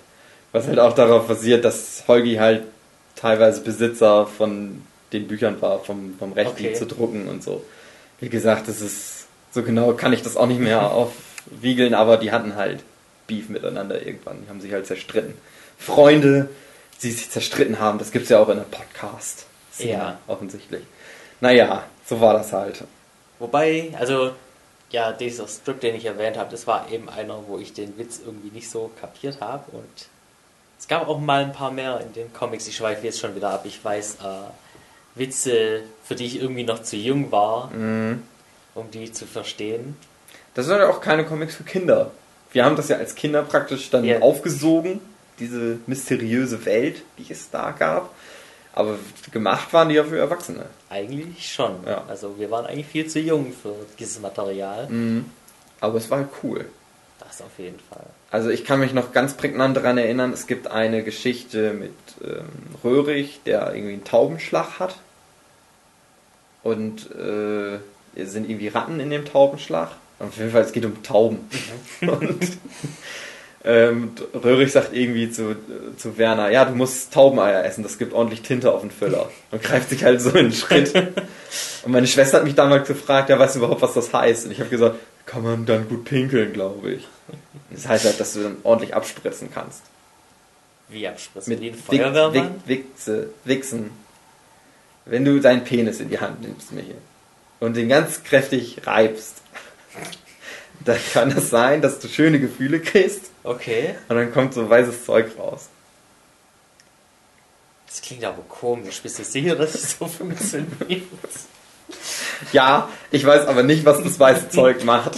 Was halt auch darauf basiert, dass Holgi halt teilweise Besitzer von den Büchern war, vom, vom Recht, die Okay. zu drucken und so. Wie gesagt, das ist so genau kann ich das auch nicht mehr aufwiegeln, aber die hatten halt Beef miteinander irgendwann. Die haben sich halt zerstritten. Freunde, die sich zerstritten haben, das gibt's ja auch in einem Podcast. Ja. offensichtlich. Naja, so war das halt. Wobei, also Ja, dieser Strip, den ich erwähnt habe, das war eben einer, wo ich den Witz irgendwie nicht so kapiert habe. Und es gab auch mal ein paar mehr in den Comics. Ich schweife jetzt schon wieder ab. Ich weiß äh, Witze, für die ich irgendwie noch zu jung war, Mhm. um die zu verstehen. Das sind ja auch keine Comics für Kinder. Wir haben das ja als Kinder praktisch dann Ja. aufgesogen, diese mysteriöse Welt, die es da gab. Aber gemacht waren die ja für Erwachsene. Eigentlich schon. Ja. Also wir waren eigentlich viel zu jung für dieses Material. Mhm. Aber es war cool. Das auf jeden Fall. Also ich kann mich noch ganz prägnant daran erinnern, es gibt eine Geschichte mit ähm, Röhrig, der irgendwie einen Taubenschlag hat. Und äh, es sind irgendwie Ratten in dem Taubenschlag. Auf jeden Fall, es geht um Tauben. Und ähm, Röhrig sagt irgendwie zu, zu Werner, ja, du musst Taubeneier essen, das gibt ordentlich Tinte auf den Füller. Und greift sich halt so in den Schritt. Und meine Schwester hat mich damals gefragt, ja, weißt du überhaupt, was das heißt? Und ich habe gesagt, kann man dann gut pinkeln, glaube ich. Das heißt halt, dass du dann ordentlich abspritzen kannst. Wie abspritzen? Mit Wick, Feuerwehrmann? Wichse, Wichsen. Wenn du deinen Penis in die Hand nimmst, Michael, und den ganz kräftig reibst, dann kann es sein, dass du schöne Gefühle kriegst Okay. und dann kommt so weißes Zeug raus. Das klingt aber komisch. Bist du sicher, dass es so funktioniert? Ja, ich weiß aber nicht, was das weiße Zeug macht.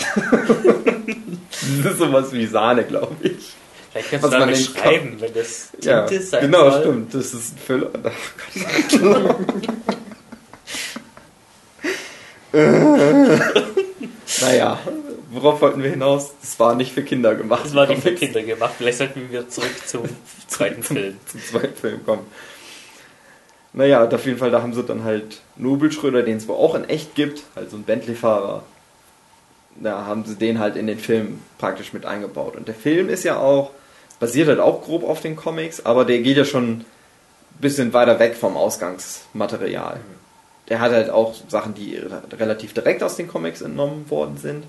das ist sowas wie Sahne, glaube ich. Vielleicht kannst Was du damit nicht schreiben, wenn das Tinte Ja, sein genau, soll. stimmt. Das ist ein Füller. Oh naja, worauf wollten wir hinaus? Das war nicht für Kinder gemacht. Das war nicht für. Kinder gemacht. Vielleicht sollten wir zurück zum zweiten Film. Zum zweiten Film kommen. Naja, auf jeden Fall, da haben sie dann halt Nobelschröder, den es wohl auch in echt gibt, halt so ein Bentley-Fahrer. Da haben sie den halt in den Film praktisch mit eingebaut. Und der Film ist ja auch, basiert halt auch grob auf den Comics, aber der geht ja schon ein bisschen weiter weg vom Ausgangsmaterial. Der hat halt auch Sachen, die re- relativ direkt aus den Comics entnommen worden sind.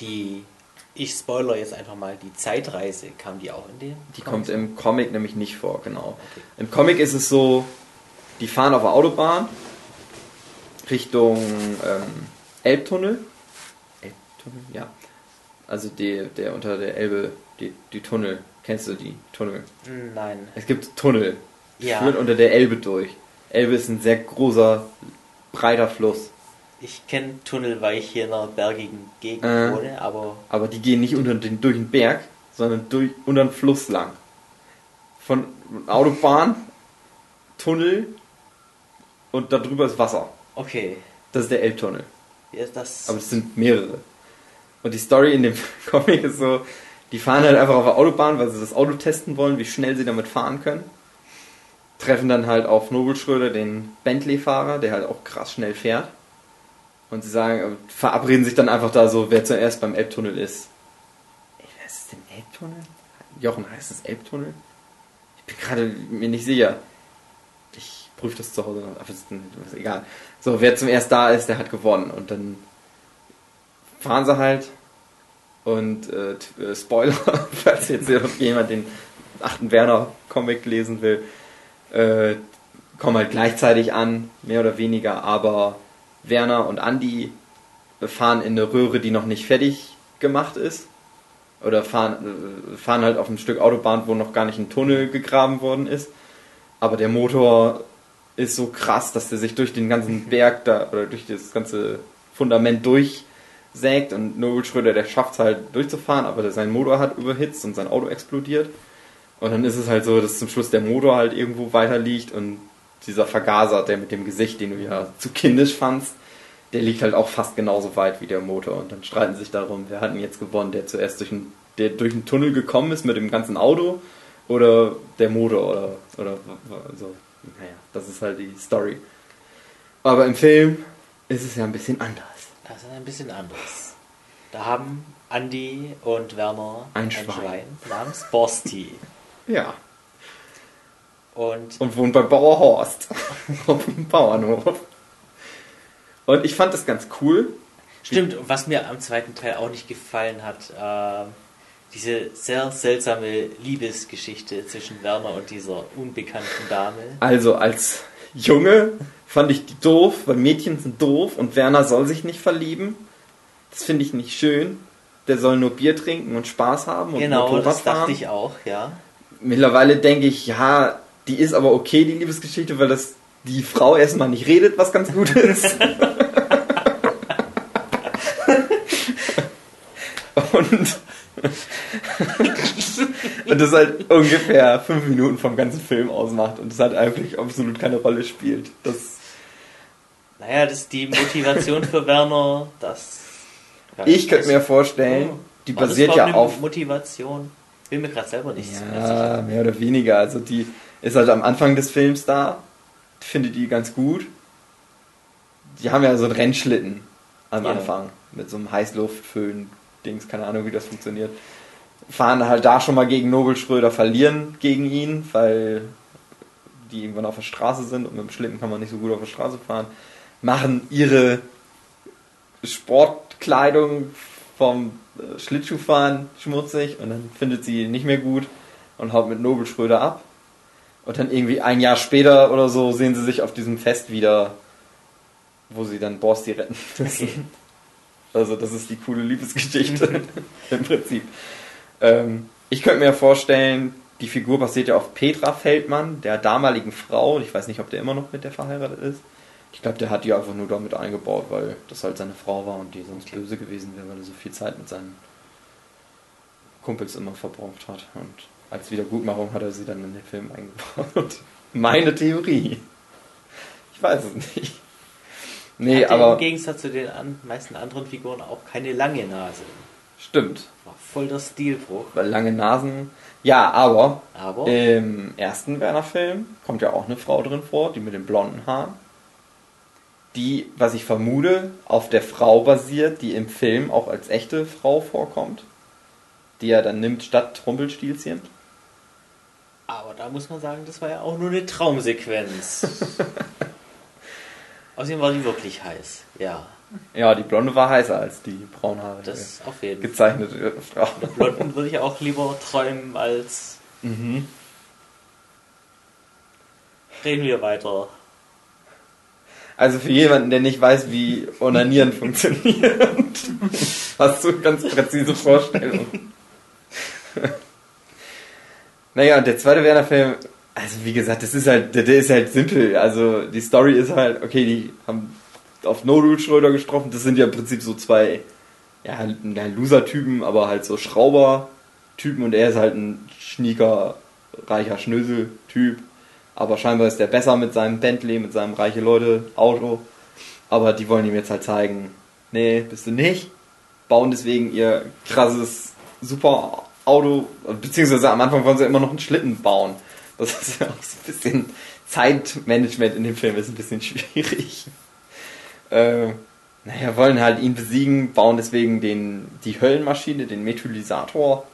Die, ich spoiler jetzt einfach mal, die Zeitreise, kam die auch in den? Die kommt im Comic nämlich nicht vor, genau. Okay. Im Comic ist es so, die fahren auf der Autobahn Richtung ähm, Elbtunnel. Elbtunnel, ja. Also die, der unter der Elbe, die, die Tunnel. Kennst du die Tunnel? Nein. Es gibt Tunnel. Ja. Führt unter der Elbe durch. Elbe ist ein sehr großer, breiter Fluss. Ich kenne Tunnel, weil ich hier in einer bergigen Gegend Äh. wohne, aber Aber die gehen nicht unter den, durch den Berg, sondern durch, unter den Fluss lang. Von Autobahn, Tunnel und darüber ist Wasser. okay. Das ist der Elbtunnel. Ja, das, Aber es sind mehrere. Und die Story in dem Comic ist so, die fahren halt einfach auf der Autobahn, weil sie das Auto testen wollen, wie schnell sie damit fahren können. Treffen dann halt auf Nobelschröder, den Bentley-Fahrer, der halt auch krass schnell fährt. Und sie sagen, verabreden sich dann einfach da so, wer zuerst beim Elbtunnel ist. Ey, wer ist denn Elbtunnel? Jochen, heißt es Elbtunnel? Ich bin gerade mir nicht sicher. Ich prüfe das zu Hause noch, aber ist, ist egal. So, wer zum erst da ist, der hat gewonnen. Und dann fahren sie halt. Und äh, äh, Spoiler, falls jetzt jemand den achten Werner-Comic lesen will, äh, kommen halt gleichzeitig an, mehr oder weniger, aber Werner und Andy fahren in eine Röhre, die noch nicht fertig gemacht ist. Oder fahren, äh, fahren halt auf ein Stück Autobahn, wo noch gar nicht ein Tunnel gegraben worden ist. Aber der Motor ist so krass, dass der sich durch den ganzen Berg da oder durch das ganze Fundament durchsägt und Nobel Schröder, der schafft es halt durchzufahren, aber sein Motor hat überhitzt und sein Auto explodiert. Und dann ist es halt so, dass zum Schluss der Motor halt irgendwo weiter liegt und dieser Vergaser, der mit dem Gesicht, den du ja zu kindisch fandst, der liegt halt auch fast genauso weit wie der Motor. Und dann streiten sich darum, wer hat denn jetzt gewonnen, der zuerst durch einen, der durch einen Tunnel gekommen ist mit dem ganzen Auto oder der Motor oder, oder so. Naja, das ist halt die Story. Aber im Film ist es ja ein bisschen anders. das ist ein bisschen anders. Da haben Andy und Werner Ein Schwein. namens Borsti. Ja. Und Und wohnt bei Bauer Horst auf dem Bauernhof. Und ich fand das ganz cool. stimmt, was mir am zweiten Teil auch nicht gefallen hat, ähm, diese sehr seltsame Liebesgeschichte zwischen Werner und dieser unbekannten Dame. Also als Junge fand ich die doof, weil Mädchen sind doof und Werner soll sich nicht verlieben. Das finde ich nicht schön. Der soll nur Bier trinken und Spaß haben und Genau, Motorrad das fahren. dachte ich auch, ja. Mittlerweile denke ich, ja, die ist aber okay, die Liebesgeschichte, weil das die Frau erstmal nicht redet, was ganz gut ist. und, und das halt ungefähr fünf Minuten vom ganzen Film ausmacht und das halt eigentlich absolut keine Rolle spielt. Das, Naja, das ist die Motivation für Werner, das... Ich könnte mir vorstellen, Oh. die basiert ja auf Motivation. Bin mir gerade selber nicht so mehr sicher. Ja, mehr oder weniger. Also die ist halt am Anfang des Films da. Finde die ganz gut. Die haben ja so einen Rennschlitten am Ja. Anfang. Mit so einem Heißluftföhn-Dings, keine Ahnung, wie das funktioniert. Fahren halt da schon mal gegen Nobel Schröder, verlieren gegen ihn, weil die irgendwann auf der Straße sind und mit dem Schlitten kann man nicht so gut auf der Straße fahren. Machen ihre Sportkleidung vom äh, Schlittschuhfahren schmutzig und dann findet sie ihn nicht mehr gut und haut mit Nobel Schröder ab. Und dann irgendwie ein Jahr später oder so sehen sie sich auf diesem Fest wieder, wo sie dann Borsti retten müssen. Also das ist die coole Liebesgeschichte im Prinzip. Ähm, ich könnte mir vorstellen, die Figur basiert ja auf Petra Feldmann, der damaligen Frau. Ich weiß nicht, ob der immer noch mit der verheiratet ist. Ich glaube, der hat die einfach nur damit eingebaut, weil das halt seine Frau war und die sonst Okay. böse gewesen wäre, weil er so viel Zeit mit seinen Kumpels immer verbraucht hat. Und als Wiedergutmachung hat er sie dann in den Film eingebaut. Meine Theorie. Ich weiß es nicht. Nee, Hatte aber im Gegensatz zu den an, meisten anderen Figuren auch keine lange Nase. stimmt. War voll der Stilbruch. Weil lange Nasen. Ja, aber Aber im ersten Werner-Film kommt ja auch eine Frau drin vor, die mit den blonden Haaren. Die, was ich vermute, auf der Frau basiert, die im Film auch als echte Frau vorkommt. Die er dann nimmt statt Rumpelstilzchen. Aber da muss man sagen, das war ja auch nur eine Traumsequenz. Außerdem war die wirklich heiß. Ja, Ja, die blonde war heißer als die braunhaarige das auf jeden Fall. gezeichnete Frau. Blonden würde ich auch lieber träumen als. Mhm. Reden wir weiter. Also für jemanden, der nicht weiß, wie Onanieren funktioniert, hast du ganz präzise Vorstellungen. Naja, und der zweite Werner-Film, also wie gesagt, das ist halt, der, der ist halt simpel. Also die Story ist halt, okay, die haben auf Nodul Schröder getroffen, das sind ja im Prinzip so zwei, ja, ja Loser-Typen, aber halt so Schrauber-Typen und er ist halt ein schnieker, reicher Schnösel-Typ. Aber scheinbar ist der besser mit seinem Bentley, mit seinem reiche Leute Auto. Aber die wollen ihm jetzt halt zeigen, nee, bist du nicht. Bauen deswegen ihr krasses super Auto, beziehungsweise am Anfang wollen sie immer noch einen Schlitten bauen. Das ist ja auch so ein bisschen Zeitmanagement in dem Film ist ein bisschen schwierig. Äh, naja, wollen halt ihn besiegen, bauen deswegen den, die Höllenmaschine, den Methylisator,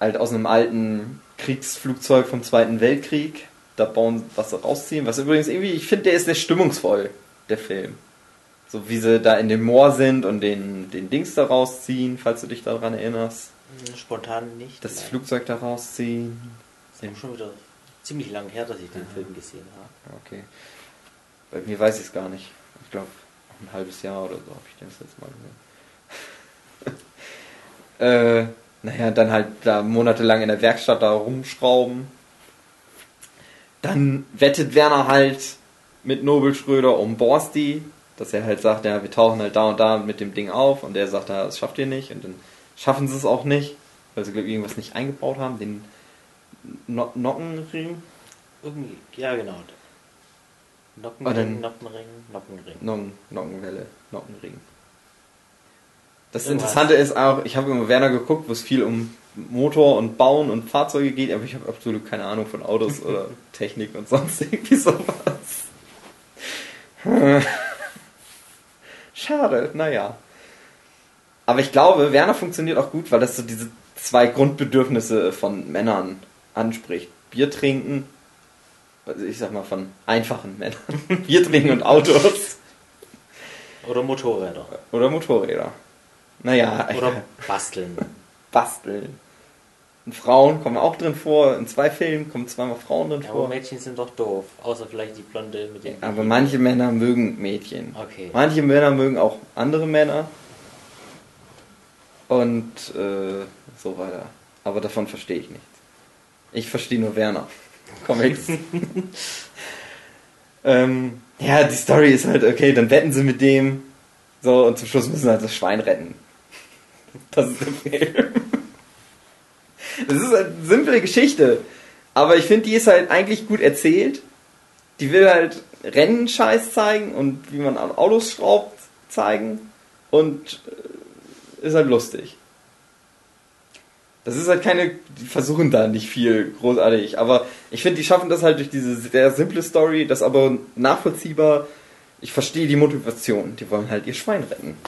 halt aus einem alten Kriegsflugzeug vom Zweiten Weltkrieg. Da bauen was rausziehen. Was übrigens irgendwie, ich finde, der ist sehr stimmungsvoll, der Film. So wie sie da in dem Moor sind und den, den Dings da rausziehen, falls du dich daran erinnerst. Spontan nicht. Das Nein. Flugzeug da rausziehen. ist auch schon wieder ziemlich lang her, dass ich den Film gesehen habe. Okay. Bei mir weiß ich es gar nicht. Ich glaube, ein halbes Jahr oder so habe ich den das letzte Mal gesehen. äh, naja, dann halt da monatelang in der Werkstatt da rumschrauben. Dann wettet Werner halt mit Nobel Schröder um Borsti, dass er halt sagt, ja, wir tauchen halt da und da mit dem Ding auf und er sagt, ja, das schafft ihr nicht und dann schaffen sie es auch nicht, weil sie glaube ich irgendwas nicht eingebaut haben, den no Nockenring, Irgendwie, ja genau. Nockenring, Nockenring, Nockenring. Nocken, Nockenwelle, Nockenring. Das Irgendwas. Interessante ist auch, ich habe immer Werner geguckt, wo es viel um Motor und Bauen und Fahrzeuge geht, aber ich habe absolut keine Ahnung von Autos oder Technik und sonst irgendwie sowas. Schade, naja. Aber ich glaube, Werner funktioniert auch gut, weil das so diese zwei Grundbedürfnisse von Männern anspricht. Bier trinken, also ich sag mal von einfachen Männern. Bier trinken und Autos. Oder Motorräder. Oder Motorräder. Naja, Oder basteln. basteln. Und Frauen kommen auch drin vor. In zwei Filmen kommen zweimal Frauen drin Ja, aber vor. Mädchen sind doch doof. Außer vielleicht die Blonde mit dem. Aber manche Männer mögen Mädchen. Okay. Manche Männer mögen auch andere Männer. Und äh, so weiter. Aber davon verstehe ich nichts. Ich verstehe nur Werner. Comics. ähm, ja, die Story ist halt, okay, dann wetten sie mit dem. So, und zum Schluss müssen sie halt das Schwein retten. Das ist der Film. Das ist eine simple Geschichte. Aber ich finde, die ist halt eigentlich gut erzählt. Die will halt Rennenscheiß zeigen und wie man an Autos schraubt zeigen. Und äh, ist halt lustig. Das ist halt keine, die versuchen da nicht viel großartig, aber ich finde, die schaffen das halt durch diese sehr simple Story, das aber nachvollziehbar. Ich verstehe die Motivation. Die wollen halt ihr Schwein retten.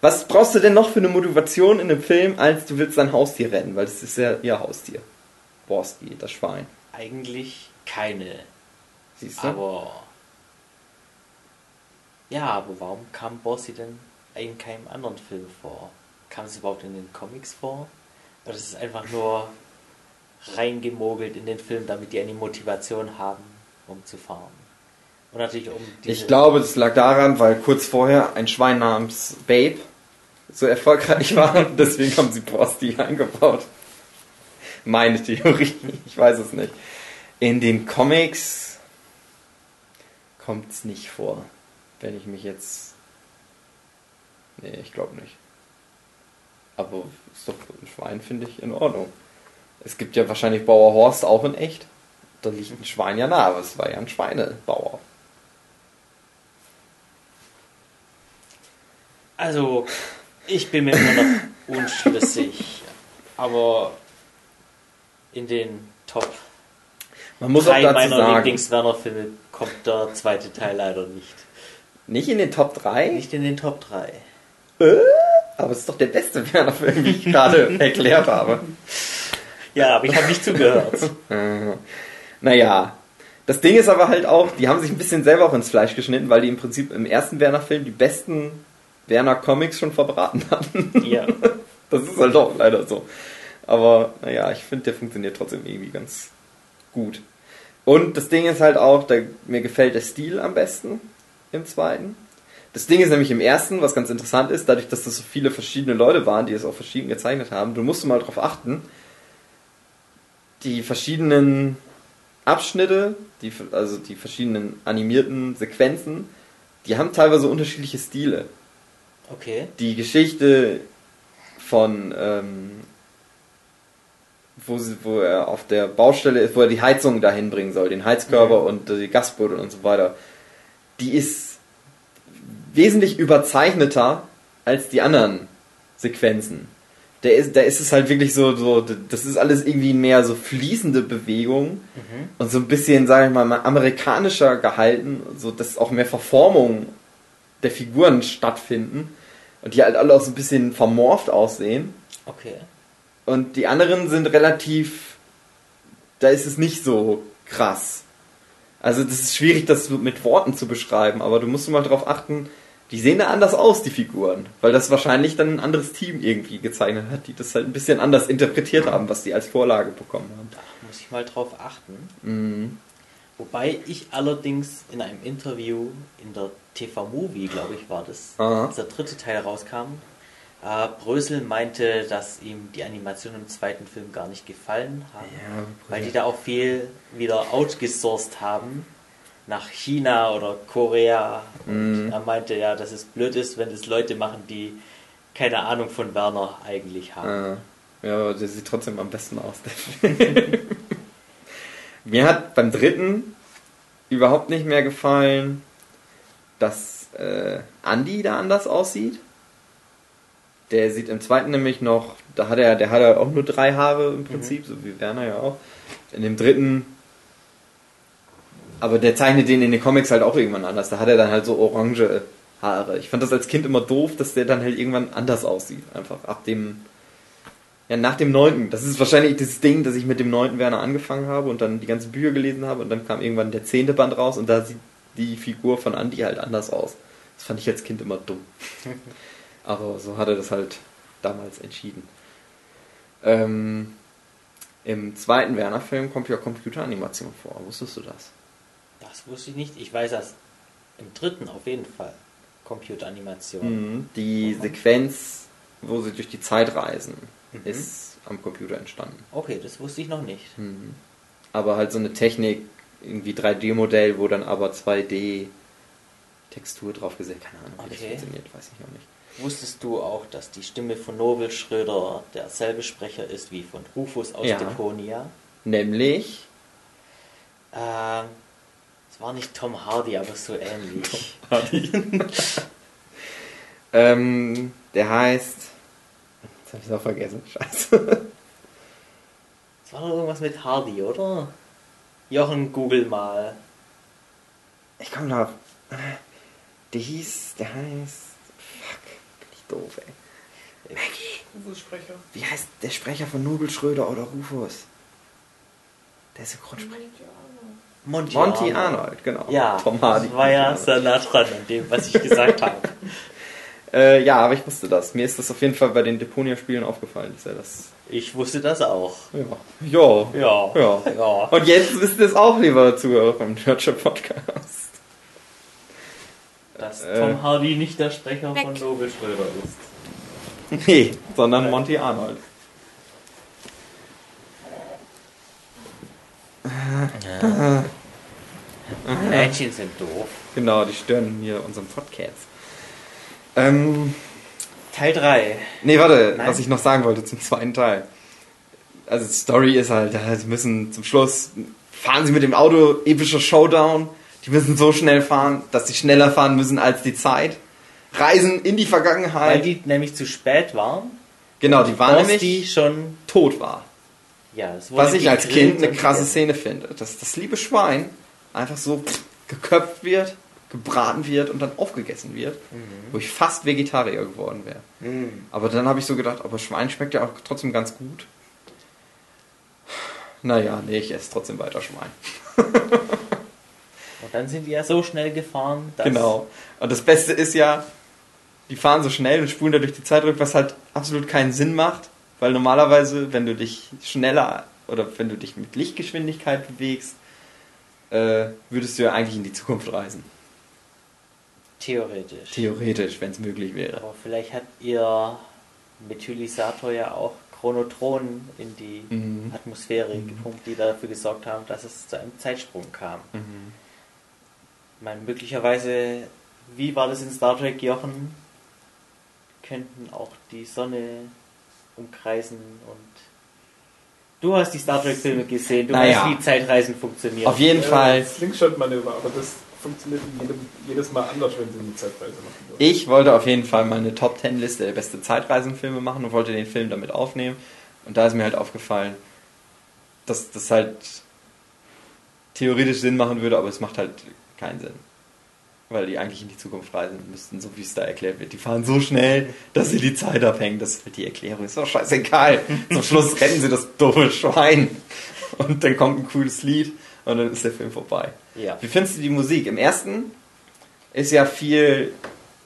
Was brauchst du denn noch für eine Motivation in einem Film, als du willst dein Haustier retten? Weil das ist ja ihr Haustier. Borski, das Schwein. Eigentlich keine. Siehst du? Aber. Ja, aber warum kam Bossy denn in keinem anderen Film vor? Kam es überhaupt in den Comics vor? Oder ist es einfach nur reingemogelt in den Film, damit die eine Motivation haben, um zu fahren? Und natürlich um Ich glaube, das lag daran, weil kurz vorher ein Schwein namens Babe so erfolgreich war. Deswegen haben sie Borsti eingebaut. Meine Theorie. Ich weiß es nicht. In den Comics kommt es nicht vor. Wenn ich mich jetzt. Nee, ich glaube nicht. Aber ist doch ein Schwein, finde ich, in Ordnung. Es gibt ja wahrscheinlich Bauer Horst auch in echt. Da liegt ein Schwein ja nah, aber es war ja ein Schweinebauer. Also, ich bin mir immer noch unschlüssig. Aber in den Top Man muss auch 3 dazu meiner Lieblings-Werner-Filme kommt der zweite Teil leider nicht. nicht in den Top 3, Nicht in den Top 3. aber es ist doch der beste Werner-Film, wie ich gerade erklärt habe. Ja, aber ich habe nicht zugehört. Naja, das Ding ist aber halt auch, die haben sich ein bisschen selber auch ins Fleisch geschnitten, weil die im Prinzip im ersten Werner-Film die besten Werner-Comics schon verbraten hatten. Ja. Das ist halt auch leider so. Aber naja, ich finde, der funktioniert trotzdem irgendwie ganz gut. Und das Ding ist halt auch, da, mir gefällt der Stil am besten im zweiten. Das Ding ist nämlich im ersten, was ganz interessant ist, dadurch, dass das so viele verschiedene Leute waren, die es auch verschieden gezeichnet haben, du musst mal drauf achten, die verschiedenen Abschnitte, die, also die verschiedenen animierten Sequenzen, die haben teilweise unterschiedliche Stile Okay. die Geschichte von ähm, wo, sie, wo er auf der Baustelle ist, wo er die Heizung dahin bringen soll, den Heizkörper Mhm. und die Gasbude und so weiter, die ist wesentlich überzeichneter als die anderen Sequenzen. Der ist, da ist es halt wirklich so, so, das ist alles irgendwie mehr so fließende Bewegung Mhm. und so ein bisschen, sage ich mal, amerikanischer gehalten, so dass auch mehr Verformungen der Figuren stattfinden und die halt alle auch so ein bisschen vermorft aussehen. Okay. Und die anderen sind relativ, da ist es nicht so krass. Also das ist schwierig, das mit Worten zu beschreiben, aber du musst mal darauf achten, die sehen da anders aus, die Figuren. Weil das wahrscheinlich dann ein anderes Team irgendwie gezeichnet hat, die das halt ein bisschen anders interpretiert haben, was die als Vorlage bekommen haben. Da muss ich mal drauf achten. Mhm. Wobei ich allerdings in einem Interview in der TV-Movie, glaube ich, war das, Aha. als der dritte Teil rauskam, äh, Brösel meinte, dass ihm die Animationen im zweiten Film gar nicht gefallen haben, Ja, weil die da auch viel wieder outgesourced haben nach China oder Korea. Und Mhm. er meinte ja, dass es blöd ist, wenn es Leute machen, die keine Ahnung von Werner eigentlich haben. Äh, ja, aber der sieht trotzdem am besten aus. Mir hat beim dritten überhaupt nicht mehr gefallen, dass äh, Andy da anders aussieht. Der sieht im zweiten nämlich noch, da hat er, der hat er auch nur drei Haare im Prinzip, so wie Werner ja auch. In dem dritten, aber der zeichnet den in den Comics halt auch irgendwann anders. Da hat er dann halt so orange Haare. Ich fand das als Kind immer doof, dass der dann halt irgendwann anders aussieht. Einfach ab dem, ja, nach dem neunten. Das ist wahrscheinlich das Ding, dass ich mit dem neunten Werner angefangen habe und dann die ganzen Bücher gelesen habe und dann kam irgendwann der zehnte Band raus und da sieht die Figur von Andy halt anders aus. Das fand ich als Kind immer dumm. Aber so hat er das halt damals entschieden. Ähm, Im zweiten Werner-Film kommt ja Computeranimation vor. Wusstest du das? Das wusste ich nicht. Ich weiß das im dritten auf jeden Fall. Computeranimation. Mhm. Die Sequenz wo sie durch die Zeit reisen, Mhm. ist am Computer entstanden. Okay, das wusste ich noch nicht. Mhm. Aber halt so eine Technik, irgendwie 3D-Modell, wo dann aber 2D-Textur drauf gesetzt. Keine Ahnung, wie Okay. das funktioniert, weiß ich noch nicht. Wusstest du auch, dass die Stimme von Nobel Schröder derselbe Sprecher ist wie von Rufus aus Ja. Deponia? Nämlich, Ähm, es war nicht Tom Hardy, aber so ähnlich. ähm, der heißt. Jetzt hab ich auch vergessen, scheiße. Es war doch irgendwas mit Hardy, oder? Jochen, google mal. Ich komm drauf. Der hieß, der heißt. Fuck, bin ich doof, ey. Rufus-Sprecher. Wie heißt der Sprecher von Nobel Schröder oder Rufus? Der Synchronsprecher. Monty, Monty Arnold, genau. Ja, Tom Hardy. das war ja sehr nah dran an dem, was ich gesagt habe. Äh, ja, aber ich wusste das. Mir ist das auf jeden Fall bei den Deponia-Spielen aufgefallen, dass er das. Ich wusste das auch. Ja. Jo. Ja. Ja. ja. Und jetzt wisst ihr es auch, lieber Zuhörer vom Nurture Podcast. Dass Äh. Tom Hardy nicht der Sprecher von Nobel Schröder ist. Nee, sondern Monty Arnold. Mädchen sind doof. Genau, die stören hier unseren Podcast. Ähm, Teil 3. nee, warte, Nein. was ich noch sagen wollte zum zweiten Teil. Also die Story ist halt, ja, sie müssen zum Schluss, fahren sie mit dem Auto, epischer Showdown. Die müssen so schnell fahren, dass sie schneller fahren müssen als die Zeit. Reisen in die Vergangenheit. Weil die nämlich zu spät waren. genau, die waren nämlich die schon. tot war. Ja, Was ich als Kind eine krasse. Szene finde, dass das liebe Schwein einfach so geköpft wird, gebraten wird und dann aufgegessen wird, wo ich fast Vegetarier geworden wäre. Mhm. Aber dann habe ich so gedacht, aber Schwein schmeckt ja auch trotzdem ganz gut. Naja, nee, ich esse trotzdem weiter Schwein. Und dann sind die ja so schnell gefahren, dass. Genau. Und das Beste ist ja, die fahren so schnell und spulen da durch die Zeit zurück, was halt absolut keinen Sinn macht, weil normalerweise, wenn du dich schneller oder wenn du dich mit Lichtgeschwindigkeit bewegst, äh, würdest du ja eigentlich in die Zukunft reisen. Theoretisch. Theoretisch, wenn es möglich wäre. Aber vielleicht hat ihr Methylisator ja auch Chronotronen in die Mhm. Atmosphäre gepumpt, die dafür gesorgt haben, dass es zu einem Zeitsprung kam. Mhm. Ich meine, möglicherweise, wie war das in Star Trek, Jochen? Könnten auch die Sonne umkreisen und. Du hast die Star Trek-Filme gesehen, du Naja. weißt, wie Zeitreisen funktionieren. Auf jeden Ja, Fall, Slingshot-Manöver, aber das funktioniert jedem, jedes Mal anders, wenn sie eine Zeitreise machen wollen. ich wollte auf jeden Fall meine Top 10 Liste der beste Zeitreisenfilme machen und wollte den Film damit aufnehmen. Und da ist mir halt aufgefallen, dass das halt theoretisch Sinn machen würde, aber es macht halt keinen Sinn. Weil die eigentlich in die Zukunft reisen müssten, so wie es da erklärt wird. Die fahren so schnell, dass sie die Zeit abhängen. Das ist halt die Erklärung. Ist doch scheißegal. Zum Schluss retten sie das doofe Schwein. Und dann kommt ein cooles Lied und dann ist der Film vorbei. Ja. Wie findest du die Musik? Im ersten ist ja viel,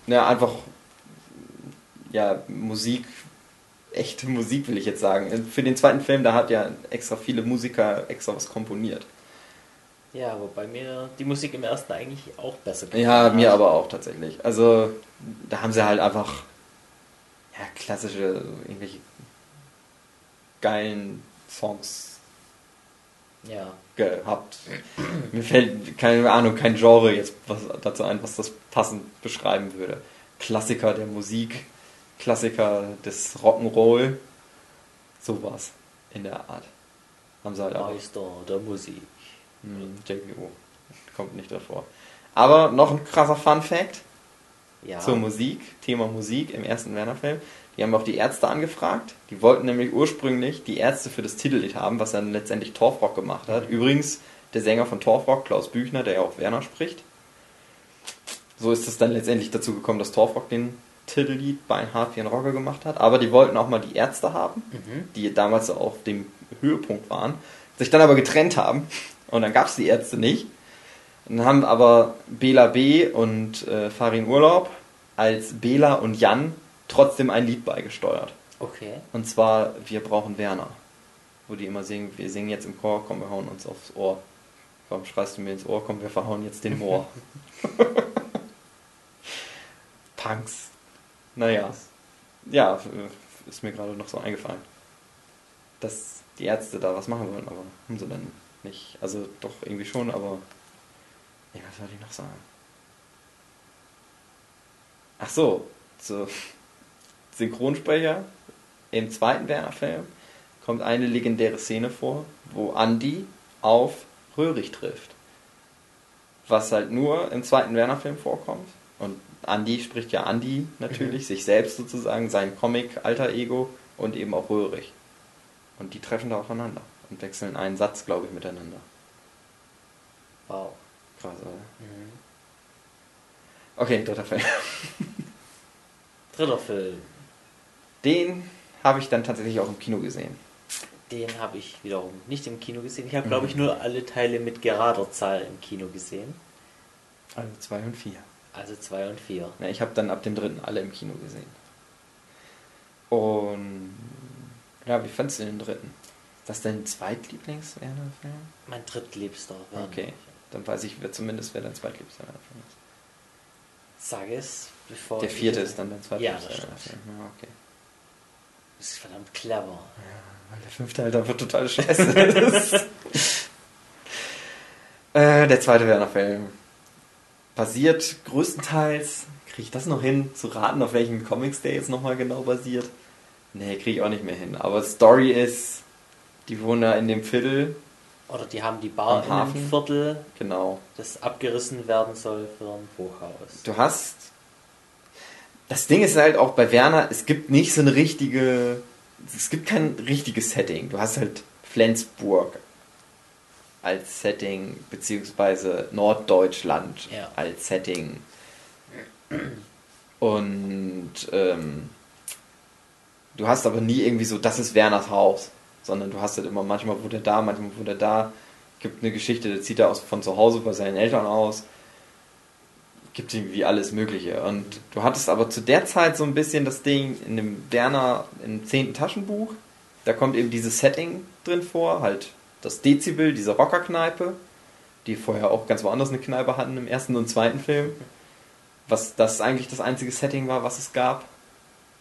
ne, einfach, ja, Musik, echte Musik will ich jetzt sagen. Für den zweiten Film, da hat ja extra viele Musiker extra was komponiert. Ja, wobei mir die Musik im ersten eigentlich auch besser gefallen Ja, mir aber auch tatsächlich. Also, da haben sie halt einfach, ja, klassische, irgendwelche geilen Songs Ja. gehabt. Mir fällt, keine Ahnung, kein Genre jetzt was dazu ein, was das passend beschreiben würde. Klassiker der Musik, Klassiker des Rock'n'Roll, sowas in der Art. Haben sie halt auch. Meister der Musik. Hm, JPO. Kommt nicht davor. Aber noch ein krasser Fun Fact Ja. zur Musik, Thema Musik im ersten Werner-Film. Die haben auch die Ärzte angefragt. Die wollten nämlich ursprünglich die Ärzte für das Titellied haben, was dann letztendlich Torfrock gemacht hat. Übrigens, der Sänger von Torfrock, Klaus Büchner, der ja auch Werner spricht. So ist es dann letztendlich dazu gekommen, dass Torfrock den Titellied bei wie ein Rocker gemacht hat. Aber die wollten auch mal die Ärzte haben, Mhm. die damals auf dem Höhepunkt waren, sich dann aber getrennt haben. Und dann gab es die Ärzte nicht. Dann haben aber Bela B. und äh, Farin Urlaub als Bela und Jan trotzdem ein Lied beigesteuert. Okay. Und zwar Wir brauchen Werner. Wo die immer singen, wir singen jetzt im Chor, komm, wir hauen uns aufs Ohr. Warum schreist du mir ins Ohr? Komm, wir verhauen jetzt den Moor. Punks. Naja. ja, ist mir gerade noch so eingefallen. Dass die Ärzte da was machen wollen, aber haben sie dann nicht. Also doch irgendwie schon, aber. Ja, was soll ich noch sagen? Ach so, so Synchronsprecher im zweiten Werner-Film kommt eine legendäre Szene vor, wo Andy auf Röhrig trifft. Was halt nur im zweiten Werner-Film vorkommt. Und Andy spricht ja Andy natürlich, mhm. sich selbst sozusagen, sein Comic-Alter-Ego und eben auch Röhrig. Und die treffen da aufeinander und wechseln einen Satz, glaube ich, miteinander. Wow. Krass, oder? Mhm. Okay, dritter Film. dritter Film. Den habe ich dann tatsächlich auch im Kino gesehen. Den habe ich wiederum nicht im Kino gesehen. Ich habe, glaube ich, mhm. nur alle Teile mit gerader Zahl im Kino gesehen. Also 2 und 4. Also 2 und 4. Ja, ich habe dann ab dem dritten alle im Kino gesehen. Und ja, wie fandest du den dritten? Ist das dein Zweitlieblings-Werner-Film? Mein drittliebster Werner. Okay, dann weiß ich wer zumindest, wer dein zweitliebster Werner-Film ist. Sag es, bevor. Der vierte ist dann dein zweitliebster ja, Werner-Film. Ja, okay. Das ist verdammt clever. Ja. Weil der fünfte Teil wird total scheiße. äh, der zweite Werner-Film. Basiert größtenteils, kriege ich das noch hin, zu raten, auf welchen Comics der jetzt nochmal genau basiert? Nee, kriege ich auch nicht mehr hin. Aber Story ist, die wohnen da in dem Viertel. Oder die haben die Bar in Hafen. dem Viertel, genau. das abgerissen werden soll für ein Hochhaus. Du hast. Das Ding ist halt auch bei Werner, es gibt nicht so eine richtige es gibt kein richtiges Setting. Du hast halt Flensburg als Setting, beziehungsweise Norddeutschland ja. als Setting. Und ähm, du hast aber nie irgendwie so, das ist Werners Haus, sondern du hast halt immer, manchmal wohnt er da, manchmal wohnt er da. Gibt eine Geschichte, der zieht er aus, von zu Hause bei seinen Eltern aus gibt irgendwie alles Mögliche. Und du hattest aber zu der Zeit so ein bisschen das Ding in dem Werner im zehnten Taschenbuch. Da kommt eben dieses Setting drin vor, halt das Dezibel, diese Rockerkneipe, die vorher auch ganz woanders eine Kneipe hatten im ersten und zweiten Film. Was das eigentlich das einzige Setting war, was es gab.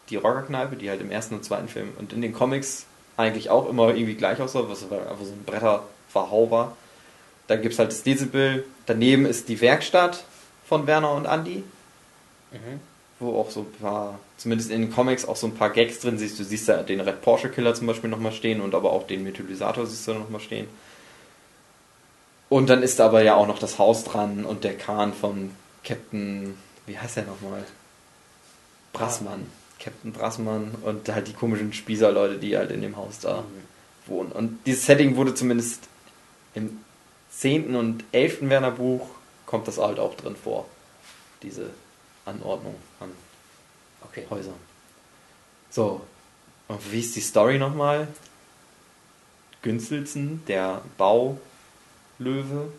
Die Rockerkneipe, die halt im ersten und zweiten Film und in den Comics eigentlich auch immer irgendwie gleich aussah, was einfach so ein Bretterverhau war. Dann gibt es halt das Dezibel, daneben ist die Werkstatt, von Werner und Andy. Mhm. Wo auch so ein paar, zumindest in den Comics, auch so ein paar Gags drin siehst. Du siehst da den Red Porsche Killer zum Beispiel nochmal stehen und aber auch den Methylisator siehst du nochmal stehen. Und dann ist aber ja auch noch das Haus dran und der Kahn von Captain, wie heißt er nochmal? Brassmann. Captain Brassmann und halt die komischen Spießerleute, die halt in dem Haus da mhm. wohnen. Und dieses Setting wurde zumindest im 10. und 11. Werner Buch kommt das halt auch drin vor. Diese Anordnung an okay. Häusern. So, und wie ist die Story nochmal? Günstelzen, der Baulöwe,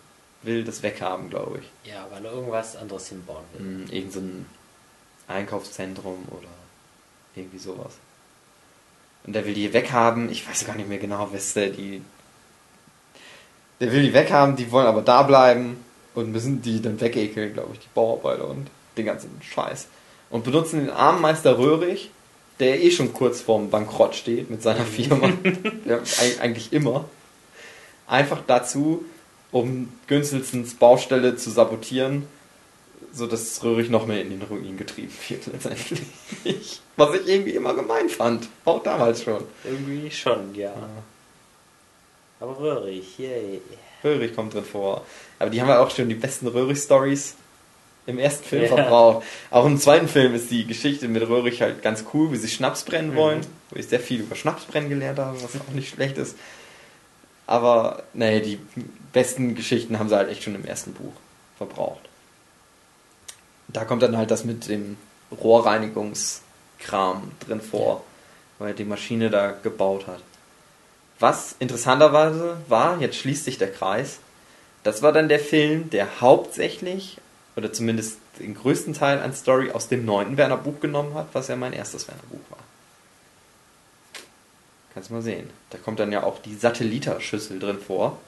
will das weghaben, glaube ich. Ja, weil er irgendwas anderes hinbauen will. Mhm, irgend so ein Einkaufszentrum oder irgendwie sowas. Und der will die weghaben. Ich weiß gar nicht mehr genau, was der die. Der will die weghaben, die wollen aber da bleiben und müssen die dann wegekeln, glaube ich, die Bauarbeiter und den ganzen Scheiß. Und benutzen den armen Meister Röhrig, der eh schon kurz vorm Bankrott steht mit seiner Firma, ja, eigentlich immer, einfach dazu, um Günzelsens Baustelle zu sabotieren, sodass Röhrig noch mehr in den Ruin getrieben wird letztendlich. Was ich irgendwie immer gemein fand, auch damals schon. Irgendwie schon, ja. ja. Aber Röhrig, yay. Röhrig kommt drin vor. Aber die haben ja auch schon die besten Röhrig-Stories im ersten Film ja. verbraucht. Auch im zweiten Film ist die Geschichte mit Röhrig halt ganz cool, wie sie Schnaps brennen mhm. wollen. Wo ich sehr viel über Schnapsbrennen gelernt habe, was auch nicht schlecht ist. Aber, nee, die besten Geschichten haben sie halt echt schon im ersten Buch verbraucht. Da kommt dann halt das mit dem Rohrreinigungskram drin vor, weil er die Maschine da gebaut hat. Was interessanterweise war, jetzt schließt sich der Kreis, das war dann der Film, der hauptsächlich, oder zumindest den größten Teil an Story aus dem neunten Werner Buch genommen hat, was ja mein erstes Werner Buch war. Kannst du mal sehen. Da kommt dann ja auch die Satelliterschüssel drin vor.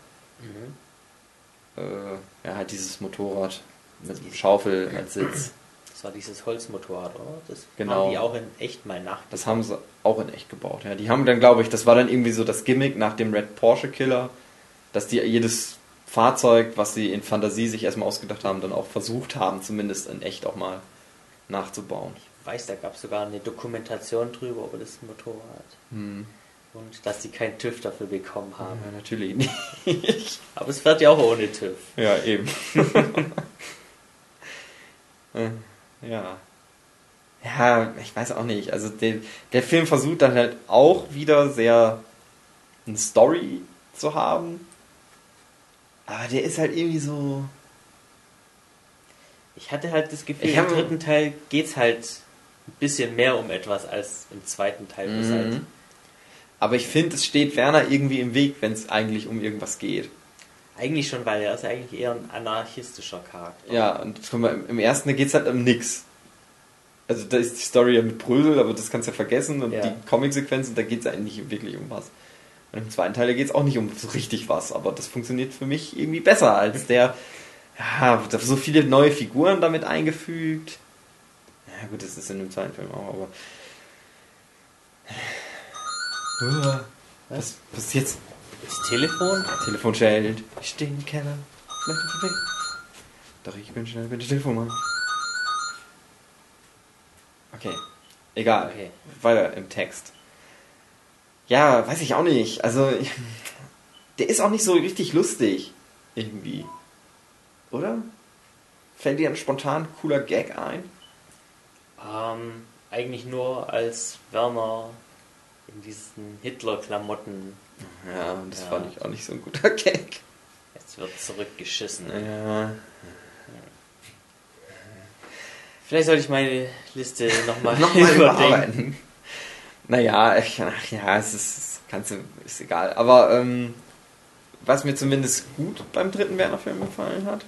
Mhm. Äh, ja, halt dieses Motorrad mit Schaufel als Sitz. Das war dieses Holzmotorrad, oder? Das Genau. haben die auch in echt mal nach. Das haben sie auch in echt gebaut. Ja, die haben dann, glaube ich, das war dann irgendwie so das Gimmick nach dem Red Porsche Killer, dass die jedes Fahrzeug, was sie in Fantasie sich erstmal ausgedacht haben, dann auch versucht haben, zumindest in echt auch mal nachzubauen. Ich weiß, da gab es sogar eine Dokumentation drüber über das Motorrad. Hm. Und dass die keinen TÜV dafür bekommen haben. Ja, natürlich nicht. Aber es fährt ja auch ohne TÜV. Ja, eben. Äh, ja. Ja, ich weiß auch nicht. Also der, der Film versucht dann halt auch wieder sehr eine Story zu haben. Aber der ist halt irgendwie so. Ich hatte halt das Gefühl, Ich im hab- dritten Teil geht's halt ein bisschen mehr um etwas als im zweiten Teil. es halt Mhm. Aber ich finde, es steht Werner irgendwie im Weg, wenn es eigentlich um irgendwas geht. Eigentlich schon, weil er ist eigentlich eher ein anarchistischer Charakter. Ja, und im- ersten geht es halt um nix. Also da ist die Story ja mit Brösel, aber das kannst du ja vergessen. Und Ja. die Comic-Sequenzen, da geht es eigentlich nicht wirklich um was. Und im zweiten Teil geht es auch nicht um so richtig was, aber das funktioniert für mich irgendwie besser als der. Ja, da so viele neue Figuren damit eingefügt. Ja gut, das ist in dem zweiten Film auch, aber. Uah, Was, was ist jetzt? Das Telefon? Telefon schellt. Ich stehe im Keller. Doch, ich bin schnell, bitte Telefon machen. Okay. Egal. Okay. Weiter im Text. Ja, weiß ich auch nicht. Also, der ist auch nicht so richtig lustig. Irgendwie. Oder? Fällt dir ein spontan cooler Gag ein? Ähm, eigentlich nur als Werner in diesen Hitler-Klamotten. Ja, das Ja. fand ich auch nicht so ein guter Gag. Jetzt wird zurückgeschissen. Ja. Vielleicht sollte ich meine Liste nochmal Nochmal überdenken. überarbeiten. Naja, ach ja, es ist, kannst du, ist egal. Aber ähm, was mir zumindest gut beim dritten Werner-Film gefallen hat,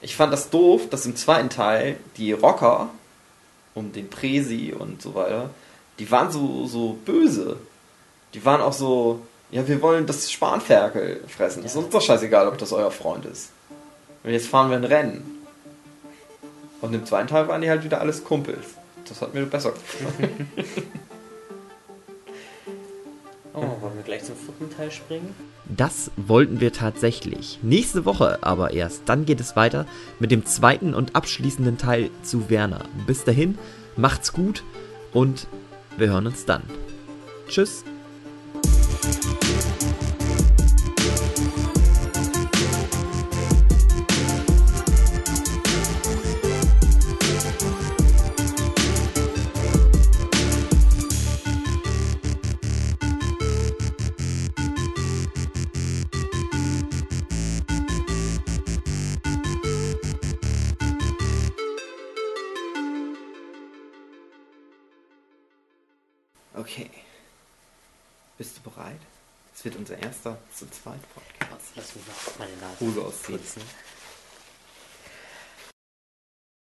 ich fand das doof, dass im zweiten Teil die Rocker um den Presi und so weiter, die waren so, so böse. Die waren auch so, ja, wir wollen das Spanferkel fressen. Ist Ja. uns doch scheißegal, ob das euer Freund ist. Und jetzt fahren wir ein Rennen. Und im zweiten Teil waren die halt wieder alles Kumpels. Das hat mir besser gefallen. Oh, wollen wir gleich zum vierten Teil springen? Das wollten wir tatsächlich. Nächste Woche aber erst. Dann geht es weiter mit dem zweiten und abschließenden Teil zu Werner. Bis dahin, macht's gut und wir hören uns dann. Tschüss. Hose ausziehen. putzen.